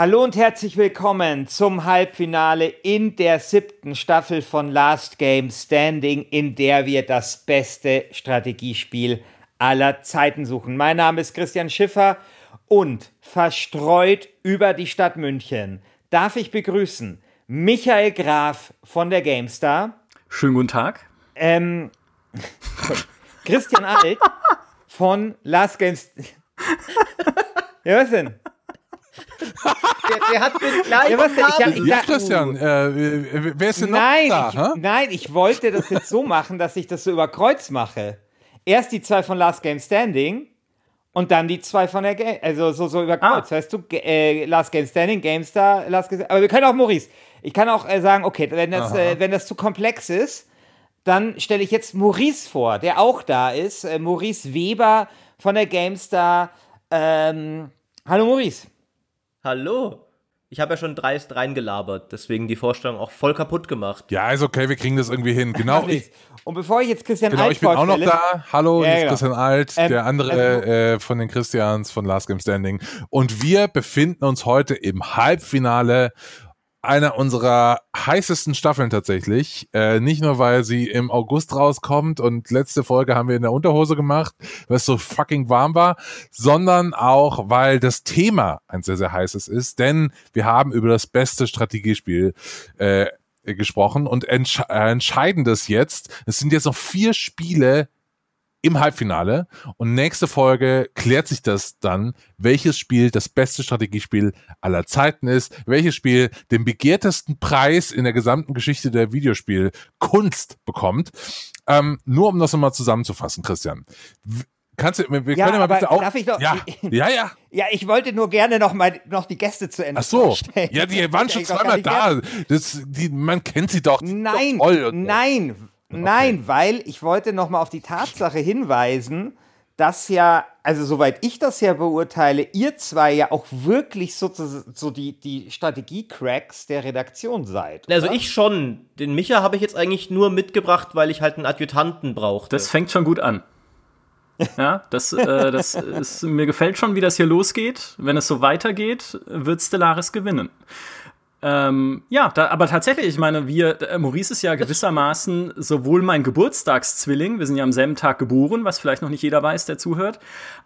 Hallo und herzlich willkommen zum Halbfinale in der siebten Staffel von Last Game Standing, in der wir das beste Strategiespiel aller Zeiten suchen. Mein Name ist Christian Schiffer und verstreut über die Stadt München darf ich begrüßen Michael Graf von der GameStar. Schönen guten Tag. Ähm, Christian Alt von Last Games. ja, was denn? Der, der hat den gleichen Ja, was? Ich, ich, Ja, Christian, äh, wer ist denn noch nein, da? ich, nein, ich wollte das jetzt so machen, dass ich das so über Kreuz mache. Erst die zwei von Last Game Standing und dann die zwei von der Game, also so, so über Kreuz. Weißt du, äh, Last Game Standing, GameStar, Last Game Aber wir können auch Maurice. Ich kann auch äh, sagen, okay, wenn das, äh, wenn das zu komplex ist, dann stelle ich jetzt Maurice vor, der auch da ist. Äh, Maurice Weber von der GameStar. Ähm, hallo Maurice. Hallo. Ich habe ja schon dreist reingelabert, deswegen die Vorstellung auch voll kaputt gemacht. Ja, ist okay, wir kriegen das irgendwie hin. Genau, ich, Und bevor ich jetzt Christian genau, Alt ich bin auch noch da. Hallo, Ja, genau. Christian Alt, Ähm, der andere äh, von den Christians von Last Game Standing. Und wir befinden uns heute im Halbfinale einer unserer heißesten Staffeln tatsächlich. Äh, nicht nur, weil sie im August rauskommt und letzte Folge haben wir in der Unterhose gemacht, weil es so fucking warm war, sondern auch, weil das Thema ein sehr, sehr heißes ist. Denn wir haben über das beste Strategiespiel äh, gesprochen und entsch äh, entscheidendes jetzt. Es sind jetzt noch vier Spiele im Halbfinale und nächste Folge klärt sich das dann, welches Spiel das beste Strategiespiel aller Zeiten ist, welches Spiel den begehrtesten Preis in der gesamten Geschichte der Videospielkunst bekommt. Ähm, nur um das nochmal zusammenzufassen, Christian. Kannst du, wir wir Ja, können ja mal bitte auch. darf ich doch- ja, ja, ja. Ja, ich wollte nur gerne noch mal noch die Gäste zu Ende Ach so. vorstellen. Ja, die waren schon zweimal da. Das, die, man kennt sie doch. Nein, doch toll so. nein, weil ich wollte noch mal auf die Tatsache hinweisen, dass ja, also soweit ich das ja beurteile, ihr zwei ja auch wirklich so, so die, die Strategie-Cracks der Redaktion seid. Also oder? ich schon. Den Micha habe ich jetzt eigentlich nur mitgebracht, weil ich halt einen Adjutanten brauchte. Das fängt schon gut an. Ja, das, äh, das ist, mir gefällt schon, wie das hier losgeht. Wenn es so weitergeht, wird Stellaris gewinnen. Ähm, ja, da, aber tatsächlich, ich meine, wir, äh, Maurice ist ja gewissermaßen sowohl mein Geburtstagszwilling, wir sind ja am selben Tag geboren, was vielleicht noch nicht jeder weiß, der zuhört,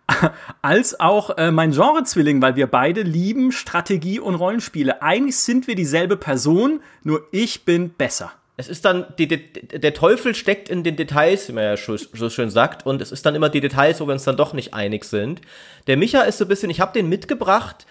als auch äh, mein Genrezwilling, weil wir beide lieben Strategie und Rollenspiele. Eigentlich sind wir dieselbe Person, nur ich bin besser. es ist dann, die, die, der Teufel steckt in den Details, wie man ja so, so schön sagt, und es ist dann immer die Details, wo wir uns dann doch nicht einig sind. Der Micha ist so ein bisschen, ich habe den mitgebracht.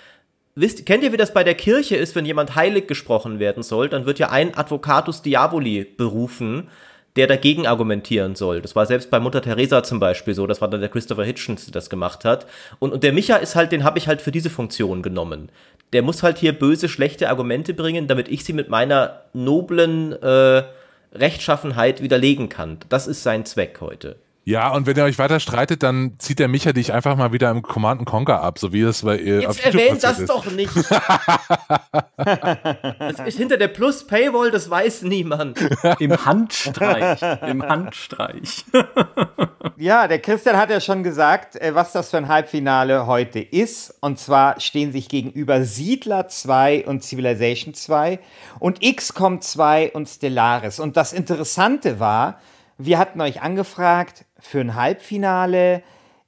Wisst, kennt ihr, wie das bei der Kirche ist, wenn jemand heilig gesprochen werden soll? Dann wird ja ein Advocatus Diaboli berufen, der dagegen argumentieren soll. Das war selbst bei Mutter Teresa zum Beispiel so. Das war dann der Christopher Hitchens, der das gemacht hat. Und, und der Micha ist halt, den habe ich halt für diese Funktion genommen. Der muss halt hier böse, schlechte Argumente bringen, damit ich sie mit meiner noblen äh, Rechtschaffenheit widerlegen kann. Das ist sein Zweck heute. Ja, und wenn ihr euch weiter streitet, dann zieht der Micha dich einfach mal wieder im Command Conquer ab, so wie es bei äh, auf Jetzt erwähnt das ist. doch nicht. das ist hinter der Plus-Paywall, das weiß niemand. Im Handstreich. Im Handstreich. Ja, der Christian hat ja schon gesagt, äh, was das für ein Halbfinale heute ist. Und zwar stehen sich gegenüber Siedler 2 und Civilization 2 und XCOM 2 und Stellaris. Und das Interessante war, wir hatten euch angefragt für ein Halbfinale.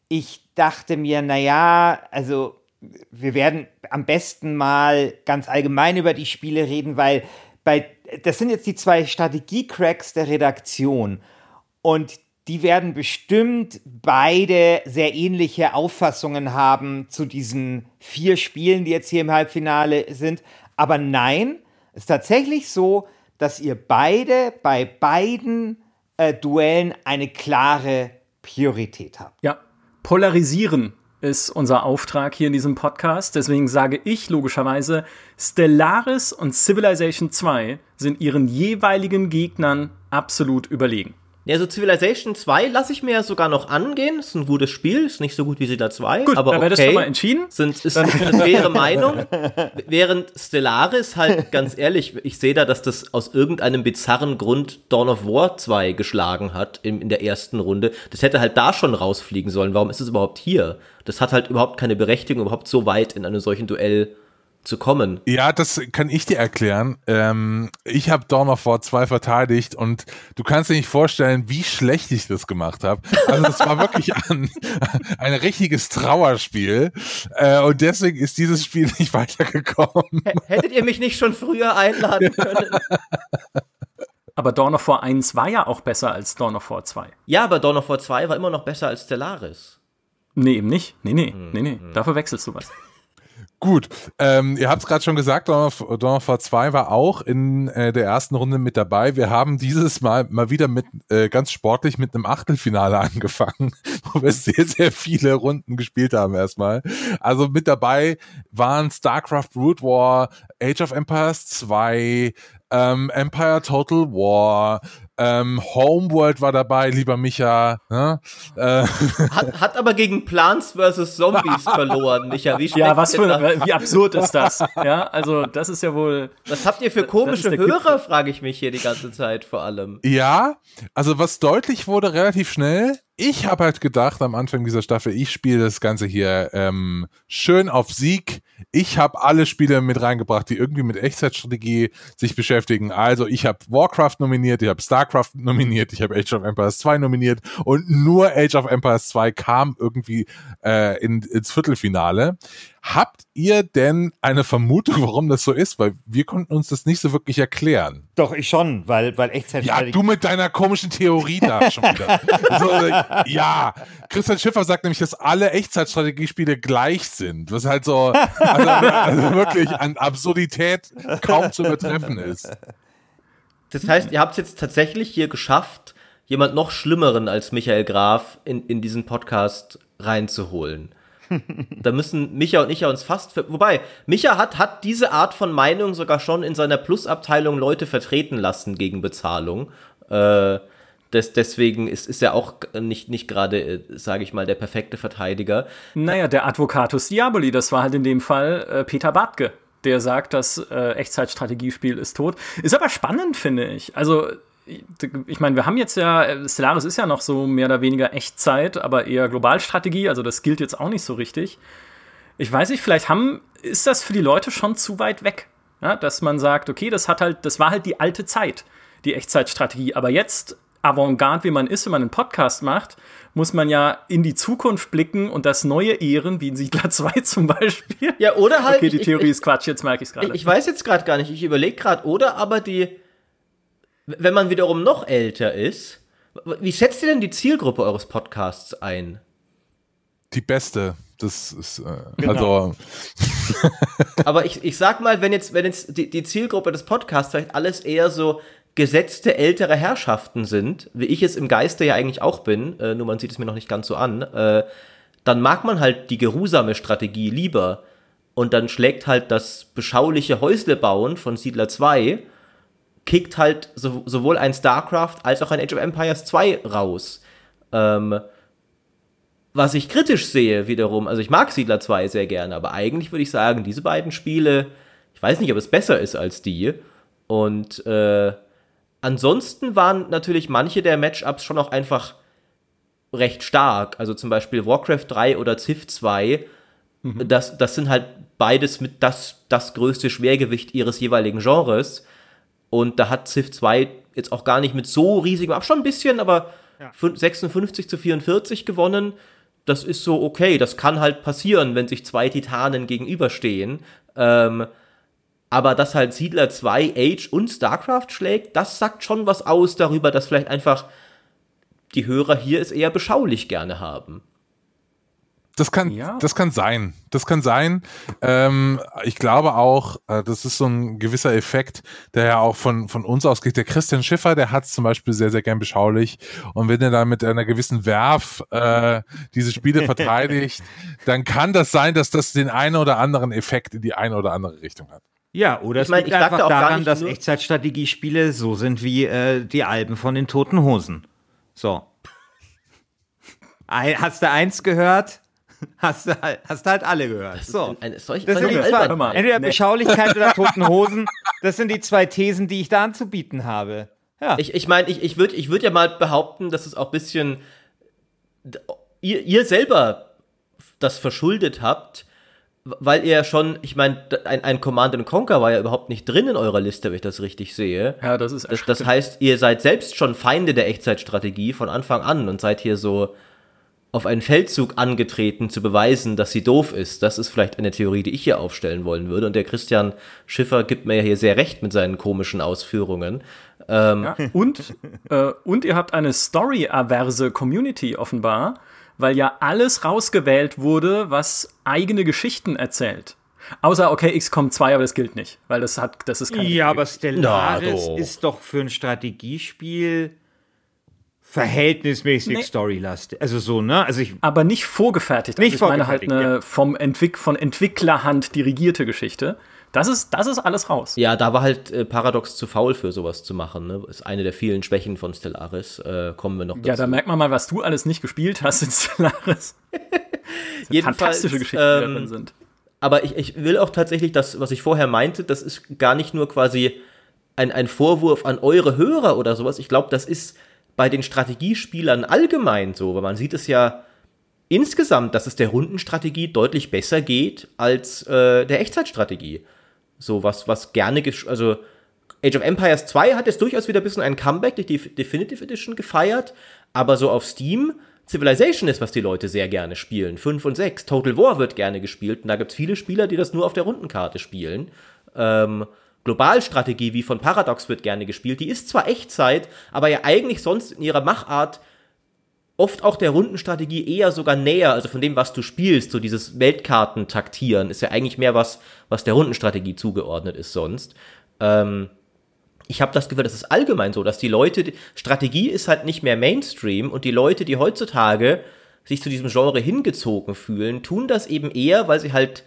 Ich dachte mir, naja, also wir werden am besten mal ganz allgemein über die Spiele reden, weil bei, das sind jetzt die zwei Strategie-Cracks der Redaktion. Und die werden bestimmt beide sehr ähnliche Auffassungen haben zu diesen vier Spielen, die jetzt hier im Halbfinale sind. Aber nein, es ist tatsächlich so, dass ihr beide bei beiden äh, Duellen eine klare Priorität habt. Ja, polarisieren ist unser Auftrag hier in diesem Podcast. Deswegen sage ich logischerweise, Stellaris und Civilization 2 sind ihren jeweiligen Gegnern absolut überlegen. Ja, so Civilization 2 lasse ich mir ja sogar noch angehen. Ist ein gutes Spiel, ist nicht so gut wie Siedler 2, Gut, aber dann okay. wäre das schon mal entschieden. Sind, ist eine faire Meinung. Während Stellaris halt, ganz ehrlich, ich sehe da, dass das aus irgendeinem bizarren Grund Dawn of War 2 geschlagen hat in, in der ersten Runde. Das hätte halt da schon rausfliegen sollen. Warum ist es überhaupt hier? Das hat halt überhaupt keine Berechtigung, überhaupt so weit in einem solchen Duell zu kommen. Ja, das kann ich dir erklären. Ähm, ich habe Dawn of War 2 verteidigt und du kannst dir nicht vorstellen, wie schlecht ich das gemacht habe. Also es war wirklich ein, ein richtiges Trauerspiel äh, und deswegen ist dieses Spiel nicht weitergekommen. H hättet ihr mich nicht schon früher einladen können? Aber Dawn of War 1 war ja auch besser als Dawn of War 2. Ja, aber Dawn of War 2 war immer noch besser als Stellaris. Nee, eben nicht. Nee, nee, nee, nee. Dafür wechselst du was. Gut, ähm, ihr habt es gerade schon gesagt, Dawn of, War 2 war auch in äh, der ersten Runde mit dabei. Wir haben dieses Mal mal wieder mit äh, ganz sportlich mit einem Achtelfinale angefangen, wo wir sehr, sehr viele Runden gespielt haben erstmal. Also mit dabei waren StarCraft Brood War, Age of Empires 2, ähm, Empire Total War, ähm, Homeworld war dabei, lieber Micha. Ne? Äh, Hat, hat aber gegen Plants vs. Zombies verloren, Micha. Wie Ja, was für, das? wie absurd ist das? Ja, also das ist ja wohl. Was habt ihr für komische Hörer, frage ich mich hier die ganze Zeit vor allem. Ja, also was deutlich wurde relativ schnell. Ich habe halt gedacht am Anfang dieser Staffel, ich spiele das Ganze hier ähm, schön auf Sieg. Ich habe alle Spiele mit reingebracht, die irgendwie mit Echtzeitstrategie sich beschäftigen. Also ich habe Warcraft nominiert, ich habe Starcraft nominiert, ich habe Age of Empires 2 nominiert und nur Age of Empires 2 kam irgendwie äh, in, ins Viertelfinale. Habt ihr denn eine Vermutung, warum das so ist? Weil wir konnten uns das nicht so wirklich erklären. Doch, ich schon, weil, weil Echtzeit. Ja, du mit deiner komischen Theorie da schon wieder. so, ja, Christian Schiffer sagt nämlich, dass alle Echtzeitstrategiespiele gleich sind, was halt so also, also wirklich an Absurdität kaum zu übertreffen ist. Das heißt, ihr habt es jetzt tatsächlich hier geschafft, jemand noch Schlimmeren als Michael Graf in, in diesen Podcast reinzuholen. da müssen Micha und ich ja uns fast. Ver Wobei, Micha hat, hat diese Art von Meinung sogar schon in seiner Plusabteilung Leute vertreten lassen gegen Bezahlung. Äh, des, deswegen ist, ist er auch nicht, nicht gerade, sage ich mal, der perfekte Verteidiger. Naja, der Advocatus Diaboli, das war halt in dem Fall äh, Peter Bartke, der sagt, das äh, Echtzeitstrategiespiel ist tot. Ist aber spannend, finde ich. Also, ich, meine, wir haben jetzt ja, äh, Stellaris ist ja noch so mehr oder weniger Echtzeit, aber eher Globalstrategie, also das gilt jetzt auch nicht so richtig. Ich weiß nicht, vielleicht haben, ist das für die Leute schon zu weit weg, ja, dass man sagt, okay, das hat halt, das war halt die alte Zeit, die Echtzeitstrategie, aber jetzt Avantgarde, wie man ist, wenn man einen Podcast macht, muss man ja in die Zukunft blicken und das Neue ehren, wie in Siedler 2 zum Beispiel. Ja, oder halt. Okay, die ich- Theorie ich, ist Quatsch, jetzt merke ich es Ich, gerade. ich weiß jetzt gerade gar nicht, ich überlege gerade, oder aber die, wenn man wiederum noch älter ist, wie schätzt ihr denn die Zielgruppe eures Podcasts ein? Die beste. Das ist, äh, Genau. also, Aber ich, ich sag mal, wenn jetzt, wenn jetzt die, die Zielgruppe des Podcasts vielleicht alles eher so gesetzte ältere Herrschaften sind, wie ich es im Geiste ja eigentlich auch bin, äh, nur man sieht es mir noch nicht ganz so an, äh, dann mag man halt die geruhsame Strategie lieber. Und dann schlägt halt das beschauliche Häuslebauen von Siedler 2, kickt halt so, sowohl ein StarCraft als auch ein Age of Empires 2 raus. Ähm, was ich kritisch sehe wiederum, also ich mag Siedler 2 sehr gerne, aber eigentlich würde ich sagen, diese beiden Spiele, ich weiß nicht, ob es besser ist als die. Und äh, ansonsten waren natürlich manche der Matchups schon auch einfach recht stark. Also zum Beispiel Warcraft 3 oder Civ 2, das, das sind halt beides mit das, das größte Schwergewicht ihres jeweiligen Genres. Und da hat Civ 2 jetzt auch gar nicht mit so riesigem Abstand, schon ein bisschen, aber fün- 56 zu 44 gewonnen. das ist so okay. Das kann halt passieren, wenn sich zwei Titanen gegenüberstehen. Ähm, aber dass halt Siedler 2 Age und StarCraft schlägt, das sagt schon was aus darüber, dass vielleicht einfach die Hörer hier es eher beschaulich gerne haben. Das kann, ja. das kann sein. Das kann sein. Ähm, ich glaube auch, äh, das ist so ein gewisser Effekt, der ja auch von, von uns ausgeht. Der Christian Schiffer, der hat es zum Beispiel sehr, sehr gern beschaulich. Und wenn er da mit einer gewissen Werf äh, diese Spiele verteidigt, dann kann das sein, dass das den einen oder anderen Effekt in die eine oder andere Richtung hat. Ja, oder ich es mein, liegt einfach daran, dass Echtzeitstrategiespiele so sind wie äh, die Alben von den Toten Hosen. So. Hast du eins gehört? Hast du, halt, hast halt alle gehört. So. Ein, ein, solch, das sind die zwei, entweder nee. Beschaulichkeit oder Toten Hosen. Das sind die zwei Thesen, die ich da anzubieten habe. Ja. Ich, ich meine, ich, ich würde ich würd ja mal behaupten, dass es auch ein bisschen ihr, ihr selber das verschuldet habt, weil ihr schon, ich meine, ein, ein Command Conquer war ja überhaupt nicht drin in eurer Liste, wenn ich das richtig sehe. Ja, das ist das, das heißt, ihr seid selbst schon Feinde der Echtzeitstrategie von Anfang an und seid hier so auf einen Feldzug angetreten, zu beweisen, dass sie doof ist. Das ist vielleicht eine Theorie, die ich hier aufstellen wollen würde. Und der Christian Schiffer gibt mir ja hier sehr recht mit seinen komischen Ausführungen. Ähm ja, und, äh, und ihr habt eine Story-averse Community offenbar, weil ja alles rausgewählt wurde, was eigene Geschichten erzählt. Außer, okay, XCOM 2, aber das gilt nicht, weil das hat, das ist keine Ja, aber Stellaris Na, ist doch für ein Strategiespiel verhältnismäßig nee. Storylastig. Also so, ne? Also ich, aber nicht vorgefertigt. Nicht also ich meine halt eine ja. vom Entwick von Entwicklerhand dirigierte Geschichte. Das ist, das ist alles raus. Ja, da war halt äh, Paradox zu faul für sowas zu machen. Ne? Ist eine der vielen Schwächen von Stellaris. Äh, kommen wir noch dazu. Ja, da merkt man mal, was du alles nicht gespielt hast in Stellaris. Jedenfalls, fantastische Geschichten, ähm, die da drin sind. Aber ich, ich will auch tatsächlich das, was ich vorher meinte, das ist gar nicht nur quasi ein, ein Vorwurf an eure Hörer oder sowas. Ich glaube, das ist bei den Strategiespielern allgemein so, weil man sieht es ja insgesamt, dass es der Rundenstrategie deutlich besser geht als äh, der Echtzeitstrategie. So was, was gerne, also Age of Empires 2 hat jetzt durchaus wieder ein bisschen ein Comeback durch die Definitive Edition gefeiert, aber so auf Steam Civilization ist, was die Leute sehr gerne spielen. 5 und 6. Total War wird gerne gespielt und da gibt es viele Spieler, die das nur auf der Rundenkarte spielen. Ähm, Globalstrategie wie von Paradox wird gerne gespielt. Die ist zwar Echtzeit, aber ja eigentlich sonst in ihrer Machart oft auch der Rundenstrategie eher sogar näher, also von dem, was du spielst, so dieses Weltkarten-Taktieren ist ja eigentlich mehr was, was der Rundenstrategie zugeordnet ist sonst. Ähm, ich habe das Gefühl, das ist allgemein so, dass die Leute, Strategie ist halt nicht mehr Mainstream und die Leute, die heutzutage sich zu diesem Genre hingezogen fühlen, tun das eben eher, weil sie halt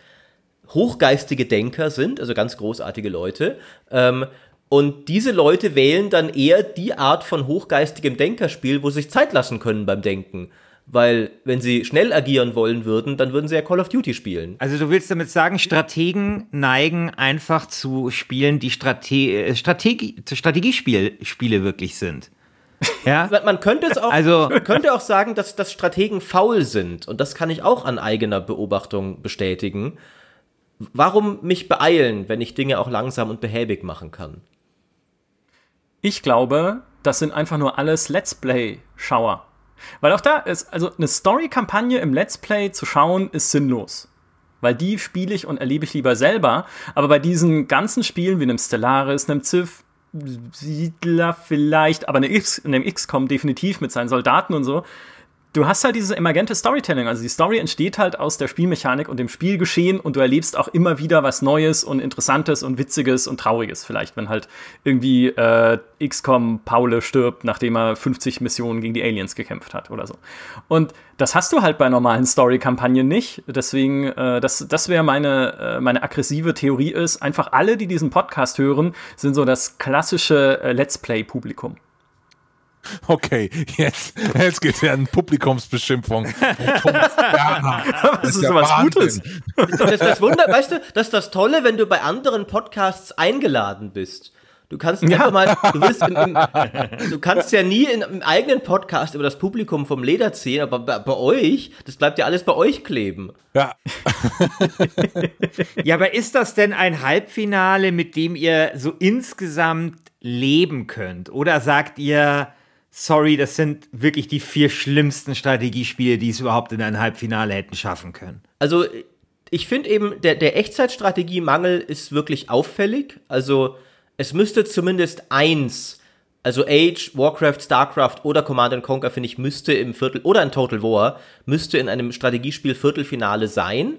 hochgeistige Denker sind, also ganz großartige Leute. Ähm, und diese Leute wählen dann eher die Art von hochgeistigem Denkerspiel, wo sie sich Zeit lassen können beim Denken. Weil, wenn sie schnell agieren wollen würden, dann würden sie ja Call of Duty spielen. Also, du willst damit sagen, Strategen neigen einfach zu Spielen, die Strate äh, Strategie Strategiespiele wirklich sind. Ja? Man könnte es auch, also, könnte auch sagen, dass, dass Strategen faul sind. Und das kann ich auch an eigener Beobachtung bestätigen. Warum mich beeilen, wenn ich Dinge auch langsam und behäbig machen kann? Ich glaube, das sind einfach nur alles Let's Play-Schauer. Weil auch da ist, also eine Story-Kampagne im Let's Play zu schauen, ist sinnlos. Weil die spiele ich und erlebe ich lieber selber. Aber bei diesen ganzen Spielen wie einem Stellaris, einem Civ, Siedler vielleicht, aber einem XCOM definitiv mit seinen Soldaten und so, du hast halt dieses emergente Storytelling. Also die Story entsteht halt aus der Spielmechanik und dem Spielgeschehen und du erlebst auch immer wieder was Neues und Interessantes und Witziges und Trauriges. Vielleicht, wenn halt irgendwie äh, XCOM Paule stirbt, nachdem er 50 Missionen gegen die Aliens gekämpft hat oder so. Und das hast du halt bei normalen Story-Kampagnen nicht. Deswegen, äh, das, das wäre meine, äh, meine aggressive Theorie ist, einfach alle, die diesen Podcast hören, sind so das klassische äh, Let's Play-Publikum. Okay, jetzt, jetzt geht ja eine Publikumsbeschimpfung. das ist, ja was Gutes. Das, das Wunder, weißt du, das ist das Tolle, wenn du bei anderen Podcasts eingeladen bist. Du kannst ja. einfach mal, du, willst im, im, du kannst ja nie in, im eigenen Podcast über das Publikum vom Leder ziehen, aber bei, bei euch, das bleibt ja alles bei euch kleben. Ja. ja, aber ist das denn ein Halbfinale, mit dem ihr so insgesamt leben könnt? Oder sagt ihr, sorry, das sind wirklich die vier schlimmsten Strategiespiele, die es überhaupt in ein Halbfinale hätten schaffen können. Also ich finde eben, der, der Echtzeitstrategiemangel ist wirklich auffällig. Also es müsste zumindest eins, also Age, Warcraft, Starcraft oder Command Conquer, finde ich, müsste im Viertel, oder ein Total War, müsste in einem Strategiespiel Viertelfinale sein.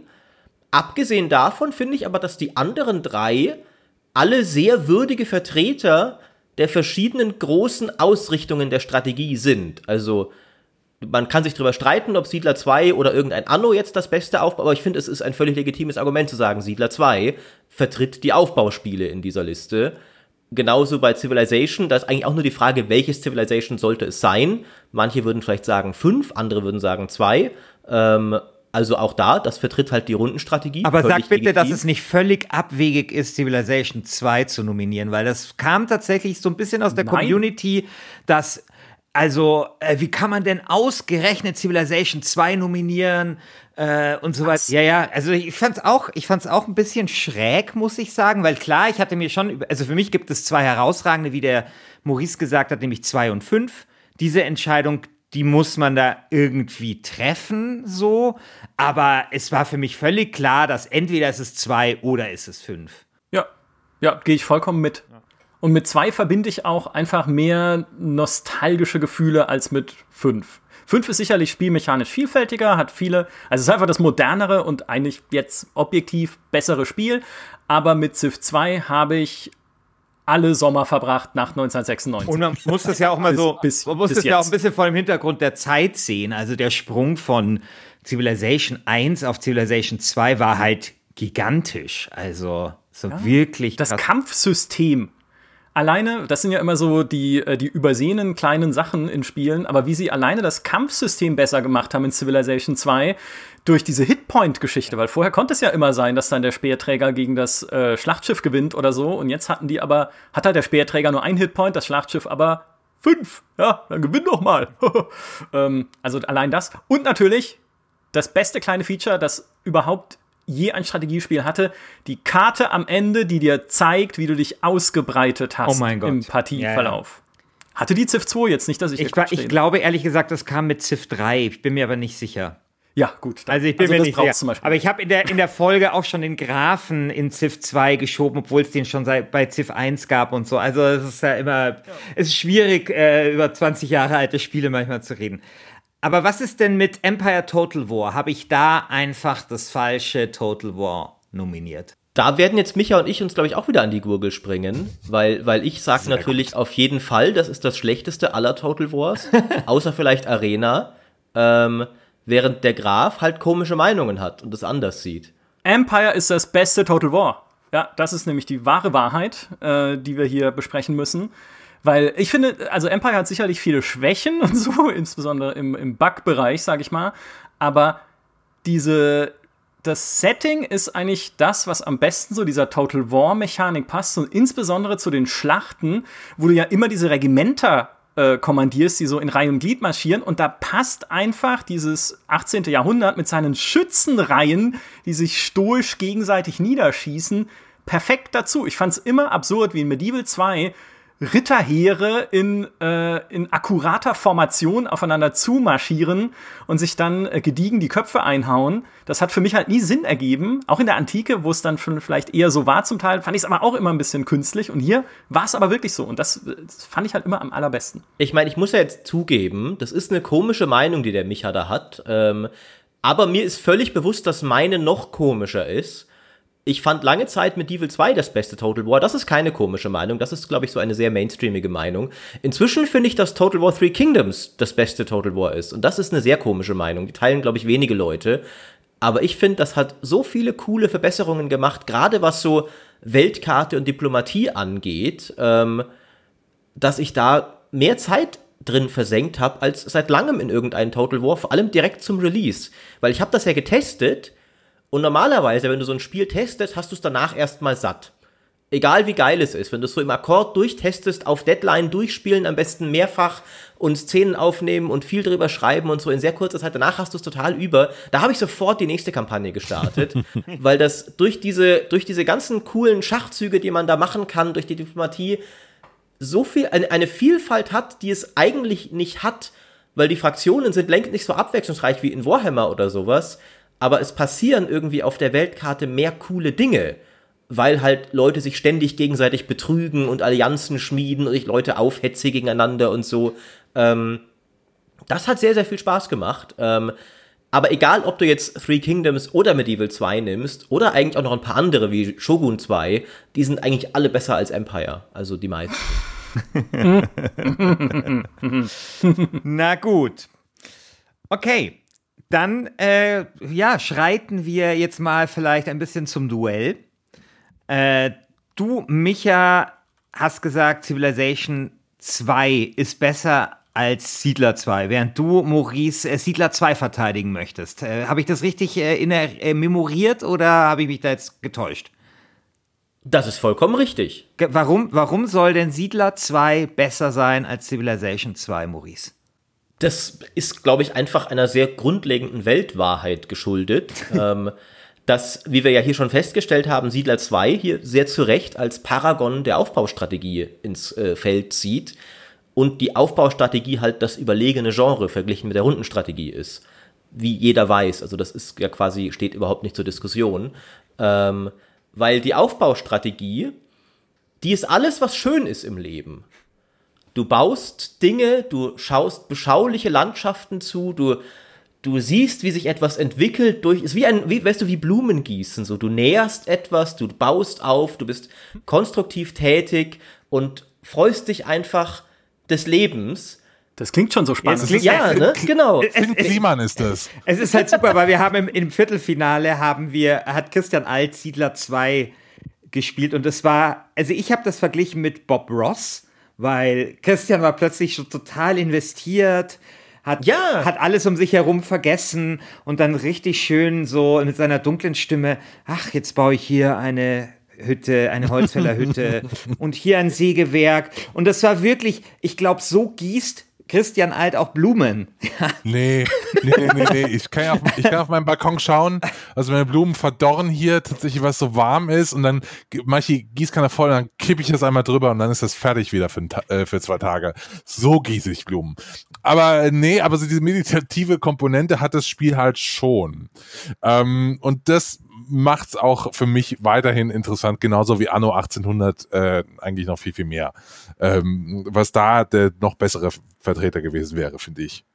Abgesehen davon finde ich aber, dass die anderen drei alle sehr würdige Vertreter der verschiedenen großen Ausrichtungen der Strategie sind. Also man kann sich darüber streiten, ob Siedler 2 oder irgendein Anno jetzt das Beste aufbaut, aber ich finde, es ist ein völlig legitimes Argument zu sagen, Siedler 2 vertritt die Aufbauspiele in dieser Liste. Genauso bei Civilization, da ist eigentlich auch nur die Frage, welches Civilization sollte es sein. Manche würden vielleicht sagen 5, andere würden sagen 2. Ähm, also auch da, das vertritt halt die Rundenstrategie. Aber sag bitte, legitim. dass es nicht völlig abwegig ist, Civilization 2 zu nominieren, weil das kam tatsächlich so ein bisschen aus der Nein. Community, dass also, äh, wie kann man denn ausgerechnet Civilization 2 nominieren äh, und so weiter? Ja, ja, also ich fand's auch, ich fand's auch ein bisschen schräg, muss ich sagen, weil klar, ich hatte mir schon, also für mich gibt es zwei herausragende, wie der Maurice gesagt hat, nämlich 2 und 5. Diese Entscheidung, die muss man da irgendwie treffen, so. Aber es war für mich völlig klar, dass entweder ist es 2 oder ist es 5. Ja, ja, gehe ich vollkommen mit. Und mit zwei verbinde ich auch einfach mehr nostalgische Gefühle als mit fünf. Fünf ist sicherlich spielmechanisch vielfältiger, hat viele, also es ist einfach das modernere und eigentlich jetzt objektiv bessere Spiel. Aber mit Civ 2 habe ich alle Sommer verbracht nach 1996. Und man muss das ja auch mal so, bis, man muss das ja auch ein bisschen vor dem Hintergrund der Zeit sehen. Also der Sprung von Civilization 1 auf Civilization 2 war halt gigantisch. Also so ja, wirklich. Das Kampfsystem alleine, das sind ja immer so die, äh, die übersehenen kleinen Sachen in Spielen, aber wie sie alleine das Kampfsystem besser gemacht haben in Civilization 2 durch diese Hitpoint-Geschichte, weil vorher konnte es ja immer sein, dass dann der Speerträger gegen das äh, Schlachtschiff gewinnt oder so und jetzt hatten die aber, hat halt der Speerträger nur ein Hitpoint, das Schlachtschiff aber fünf. Ja, dann gewinn doch mal. ähm, also allein das. Und natürlich das beste kleine Feature, das überhaupt je ein Strategiespiel hatte, die Karte am Ende, die dir zeigt, wie du dich ausgebreitet hast oh im Partieverlauf. Ja, ja. Hatte die Civ 2 jetzt nicht, dass ich Ich, war, ich glaube ehrlich gesagt, das kam mit Civ 3. Ich bin mir aber nicht sicher. Ja, gut. Also ich bin also mir nicht sicher. Aber ich habe in der, in der Folge auch schon den Graphen in Civ 2 geschoben, obwohl es den schon seit, bei Civ 1 gab und so. Also es ist ja immer, ja. es ist schwierig, äh, über 20 Jahre alte Spiele manchmal zu reden. Aber was ist denn mit Empire Total War? Habe ich da einfach das falsche Total War nominiert? Da werden jetzt Micha und ich uns, glaube ich, auch wieder an die Gurgel springen, weil, weil ich sage natürlich gut. auf jeden Fall, das ist das schlechteste aller Total Wars, außer vielleicht Arena, ähm, während der Graf halt komische Meinungen hat und es anders sieht. Empire ist das beste Total War. Ja, das ist nämlich die wahre Wahrheit, äh, die wir hier besprechen müssen. Weil ich finde, also Empire hat sicherlich viele Schwächen und so, insbesondere im, im Bug-Bereich, sag ich mal. Aber diese, das Setting ist eigentlich das, was am besten so dieser Total War-Mechanik passt und insbesondere zu den Schlachten, wo du ja immer diese Regimenter äh, kommandierst, die so in Reihe und Glied marschieren. Und da passt einfach dieses 18. Jahrhundert mit seinen Schützenreihen, die sich stoisch gegenseitig niederschießen, perfekt dazu. Ich fand es immer absurd, wie in Medieval 2 Ritterheere in, äh, in akkurater Formation aufeinander zumarschieren und sich dann äh, gediegen die Köpfe einhauen. Das hat für mich halt nie Sinn ergeben. Auch in der Antike, wo es dann schon vielleicht eher so war zum Teil, fand ich es aber auch immer ein bisschen künstlich. Und hier war es aber wirklich so. Und das, das, fand ich halt immer am allerbesten. Ich meine, ich muss ja jetzt zugeben, das ist eine komische Meinung, die der Micha da hat. Ähm, aber mir ist völlig bewusst, dass meine noch komischer ist ich fand lange Zeit Medieval 2 das beste Total War. Das ist keine komische Meinung. Das ist, glaube ich, so eine sehr mainstreamige Meinung. Inzwischen finde ich, dass Total War Three Kingdoms das beste Total War ist. Und das ist eine sehr komische Meinung. Die teilen, glaube ich, wenige Leute. Aber ich finde, das hat so viele coole Verbesserungen gemacht, gerade was so Weltkarte und Diplomatie angeht, ähm, dass ich da mehr Zeit drin versenkt habe als seit langem in irgendeinem Total War, vor allem direkt zum Release. Weil ich habe das ja getestet und normalerweise, wenn du so ein Spiel testest, hast du es danach erstmal satt. Egal wie geil es ist, wenn du es so im Akkord durchtestest, auf Deadline durchspielen, am besten mehrfach und Szenen aufnehmen und viel drüber schreiben und so in sehr kurzer Zeit, danach hast du es total über. Da habe ich sofort die nächste Kampagne gestartet, weil das durch diese, durch diese ganzen coolen Schachzüge, die man da machen kann, durch die Diplomatie, so viel, eine, eine Vielfalt hat, die es eigentlich nicht hat, weil die Fraktionen sind längst nicht so abwechslungsreich wie in Warhammer oder sowas, aber es passieren irgendwie auf der Weltkarte mehr coole Dinge, weil halt Leute sich ständig gegenseitig betrügen und Allianzen schmieden und sich Leute aufhetzen gegeneinander und so. Ähm, das hat sehr, sehr viel Spaß gemacht. Ähm, aber egal, ob du jetzt Three Kingdoms oder Medieval 2 nimmst oder eigentlich auch noch ein paar andere wie Shogun 2, die sind eigentlich alle besser als Empire. Also die meisten. Na gut. Okay. Dann, äh, ja, schreiten wir jetzt mal vielleicht ein bisschen zum Duell. Äh, du, Micha, hast gesagt, Civilization 2 ist besser als Siedler 2, während du, Maurice, äh, Siedler 2 verteidigen möchtest. Äh, habe ich das richtig äh, in, äh, memoriert oder habe ich mich da jetzt getäuscht? Das ist vollkommen richtig. Warum, warum soll denn Siedler 2 besser sein als Civilization 2, Maurice? Das ist, glaube ich, einfach einer sehr grundlegenden Weltwahrheit geschuldet. ähm, dass, wie wir ja hier schon festgestellt haben, Siedler 2 hier sehr zu Recht als Paragon der Aufbaustrategie ins äh, Feld zieht und die Aufbaustrategie halt das überlegene Genre verglichen mit der Rundenstrategie ist. Wie jeder weiß, also das ist ja quasi, steht überhaupt nicht zur Diskussion. Ähm, weil die Aufbaustrategie, die ist alles, was schön ist im Leben. Du baust Dinge, du schaust beschauliche Landschaften zu, du, du siehst, wie sich etwas entwickelt durch, ist wie ein, wie, weißt du, wie Blumen gießen, so, du näherst etwas, du baust auf, du bist konstruktiv tätig und freust dich einfach des Lebens. Das klingt schon so spannend. Ja, ne? genau. Finn Kliman ist das. Es ist halt super, weil wir haben im, im, Viertelfinale haben wir, hat Christian Alt Siedler 2 gespielt und es war, also ich habe das verglichen mit Bob Ross, weil Christian war plötzlich so total investiert, hat, ja. hat alles um sich herum vergessen und dann richtig schön so mit seiner dunklen Stimme, ach, jetzt baue ich hier eine Hütte, eine Holzfällerhütte und hier ein Sägewerk. Und das war wirklich, ich glaube, so gießt Christian Alt auch Blumen. nee, nee, nee, nee. Ich kann, auf, ich kann auf meinen Balkon schauen. Also meine Blumen verdorren hier tatsächlich, was so warm ist. Und dann mache ich Gießkanne voll und dann kippe ich das einmal drüber und dann ist das fertig wieder für, äh, für zwei Tage. So gieße ich Blumen. Aber äh, nee, aber so diese meditative Komponente hat das Spiel halt schon. Ähm, und das macht's auch für mich weiterhin interessant, genauso wie Anno 1800 äh, eigentlich noch viel, viel mehr. Ähm, was da der noch bessere Vertreter gewesen wäre, finde ich.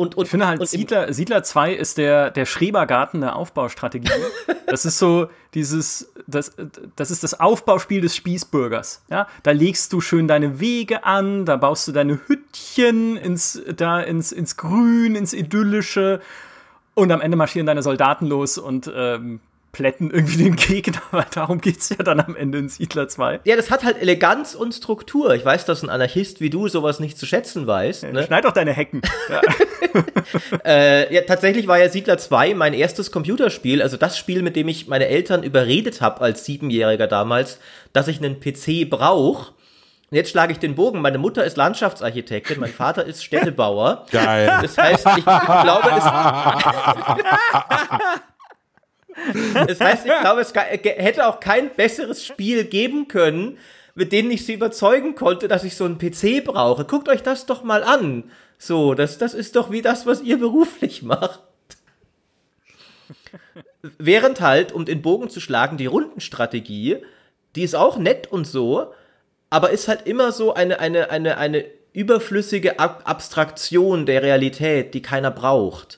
Und, und, ich finde halt, Siedler, Siedler 2 ist der, der Schrebergarten der Aufbaustrategie. das ist so dieses, das, das ist das Aufbauspiel des Spießbürgers. Ja? Da legst du schön deine Wege an, da baust du deine Hüttchen ins, da ins, ins Grün, ins Idyllische und am Ende marschieren deine Soldaten los und ähm, plätten irgendwie den Gegner, weil darum geht es ja dann am Ende in Siedler 2. Ja, das hat halt Eleganz und Struktur. Ich weiß, dass ein Anarchist wie du sowas nicht zu schätzen weiß. Ja, ne? Schneid doch deine Hecken. Ja. äh, ja, tatsächlich war ja Siedler 2 mein erstes Computerspiel, also das Spiel, mit dem ich meine Eltern überredet habe als Siebenjähriger damals, dass ich einen PC brauche. Jetzt schlage ich den Bogen. Meine Mutter ist Landschaftsarchitektin, mein Vater ist Städtebauer. Geil. Das heißt, ich, ich glaube, es. Das heißt, ich glaube, es hätte auch kein besseres Spiel geben können, mit dem ich sie überzeugen konnte, dass ich so einen PC brauche. Guckt euch das doch mal an. So, das, das ist doch wie das, was ihr beruflich macht. Während halt, um den Bogen zu schlagen, die Rundenstrategie, die ist auch nett und so, aber ist halt immer so eine, eine, eine, eine überflüssige Ab Abstraktion der Realität, die keiner braucht.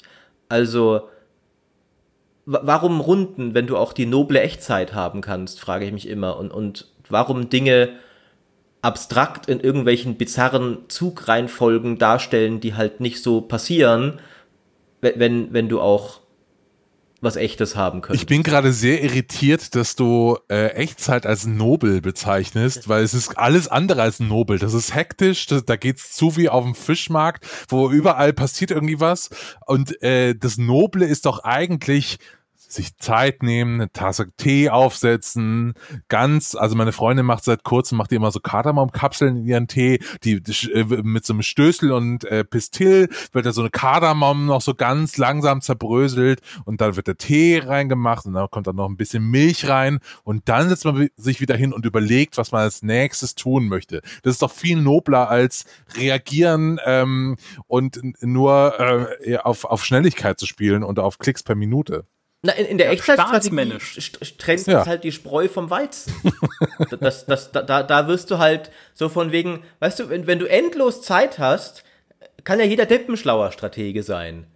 Also, warum Runden, wenn du auch die noble Echtzeit haben kannst, frage ich mich immer. Und, und warum Dinge abstrakt in irgendwelchen bizarren Zugreihenfolgen darstellen, die halt nicht so passieren, wenn, wenn du auch was Echtes haben könntest. Ich bin gerade sehr irritiert, dass du äh, Echtzeit als nobel bezeichnest, weil es ist alles andere als nobel. Das ist hektisch, das, da geht's zu wie auf dem Fischmarkt, wo überall passiert irgendwie was. Und äh, das Noble ist doch eigentlich sich Zeit nehmen, eine Tasse Tee aufsetzen, ganz, also meine Freundin macht seit kurzem, macht die immer so Kardamom-Kapseln in ihren Tee, die, die äh, mit so einem Stößel und äh, Pistill wird da so eine Kardamom noch so ganz langsam zerbröselt und dann wird der Tee reingemacht und dann kommt dann noch ein bisschen Milch rein und dann setzt man sich wieder hin und überlegt, was man als nächstes tun möchte. Das ist doch viel nobler als reagieren ähm, und nur äh, auf, auf Schnelligkeit zu spielen und auf Klicks per Minute. Na, in, in der Ja, Echtzeitstrategie trennt Ja. das halt die Spreu vom Weizen. das, das, da, da, da wirst du halt so von wegen, weißt du, wenn, wenn du endlos Zeit hast, kann ja jeder Depp ein schlauer Stratege sein.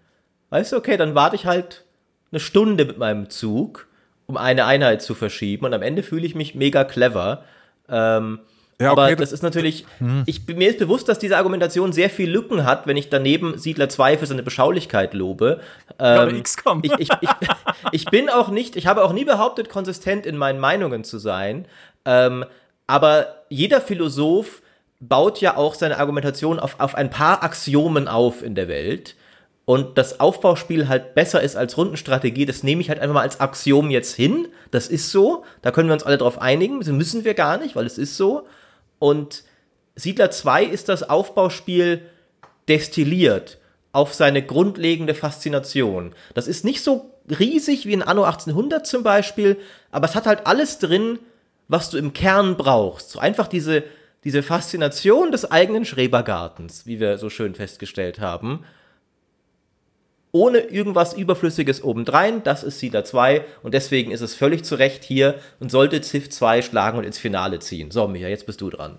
Weißt du, okay, dann warte ich halt eine Stunde mit meinem Zug, um eine Einheit zu verschieben und am Ende fühle ich mich mega clever. Ähm, Ja, aber okay, das ist natürlich, ich, bin- mir ist bewusst, dass diese Argumentation sehr viel Lücken hat, wenn ich daneben Siedler 2 für seine Beschaulichkeit lobe. Ähm, XCOM. ich, ich, ich, ich bin auch nicht, ich habe auch nie behauptet, konsistent in meinen Meinungen zu sein. Ähm, aber jeder Philosoph baut ja auch seine Argumentation auf, auf ein paar Axiomen auf in der Welt. Und das Aufbauspiel halt besser ist als Rundenstrategie, das nehme ich halt einfach mal als Axiom jetzt hin. Das ist so. Da können wir uns alle drauf einigen. Das müssen wir gar nicht, weil es ist so. Und Siedler 2 ist das Aufbauspiel destilliert auf seine grundlegende Faszination. Das ist nicht so riesig wie in Anno 1800 zum Beispiel, aber es hat halt alles drin, was du im Kern brauchst. So einfach diese, diese Faszination des eigenen Schrebergartens, wie wir so schön festgestellt haben. Ohne irgendwas Überflüssiges obendrein, das ist Siedler 2 und deswegen ist es völlig zu Recht hier und sollte Civ 2 schlagen und ins Finale ziehen. So, Micha, jetzt bist du dran.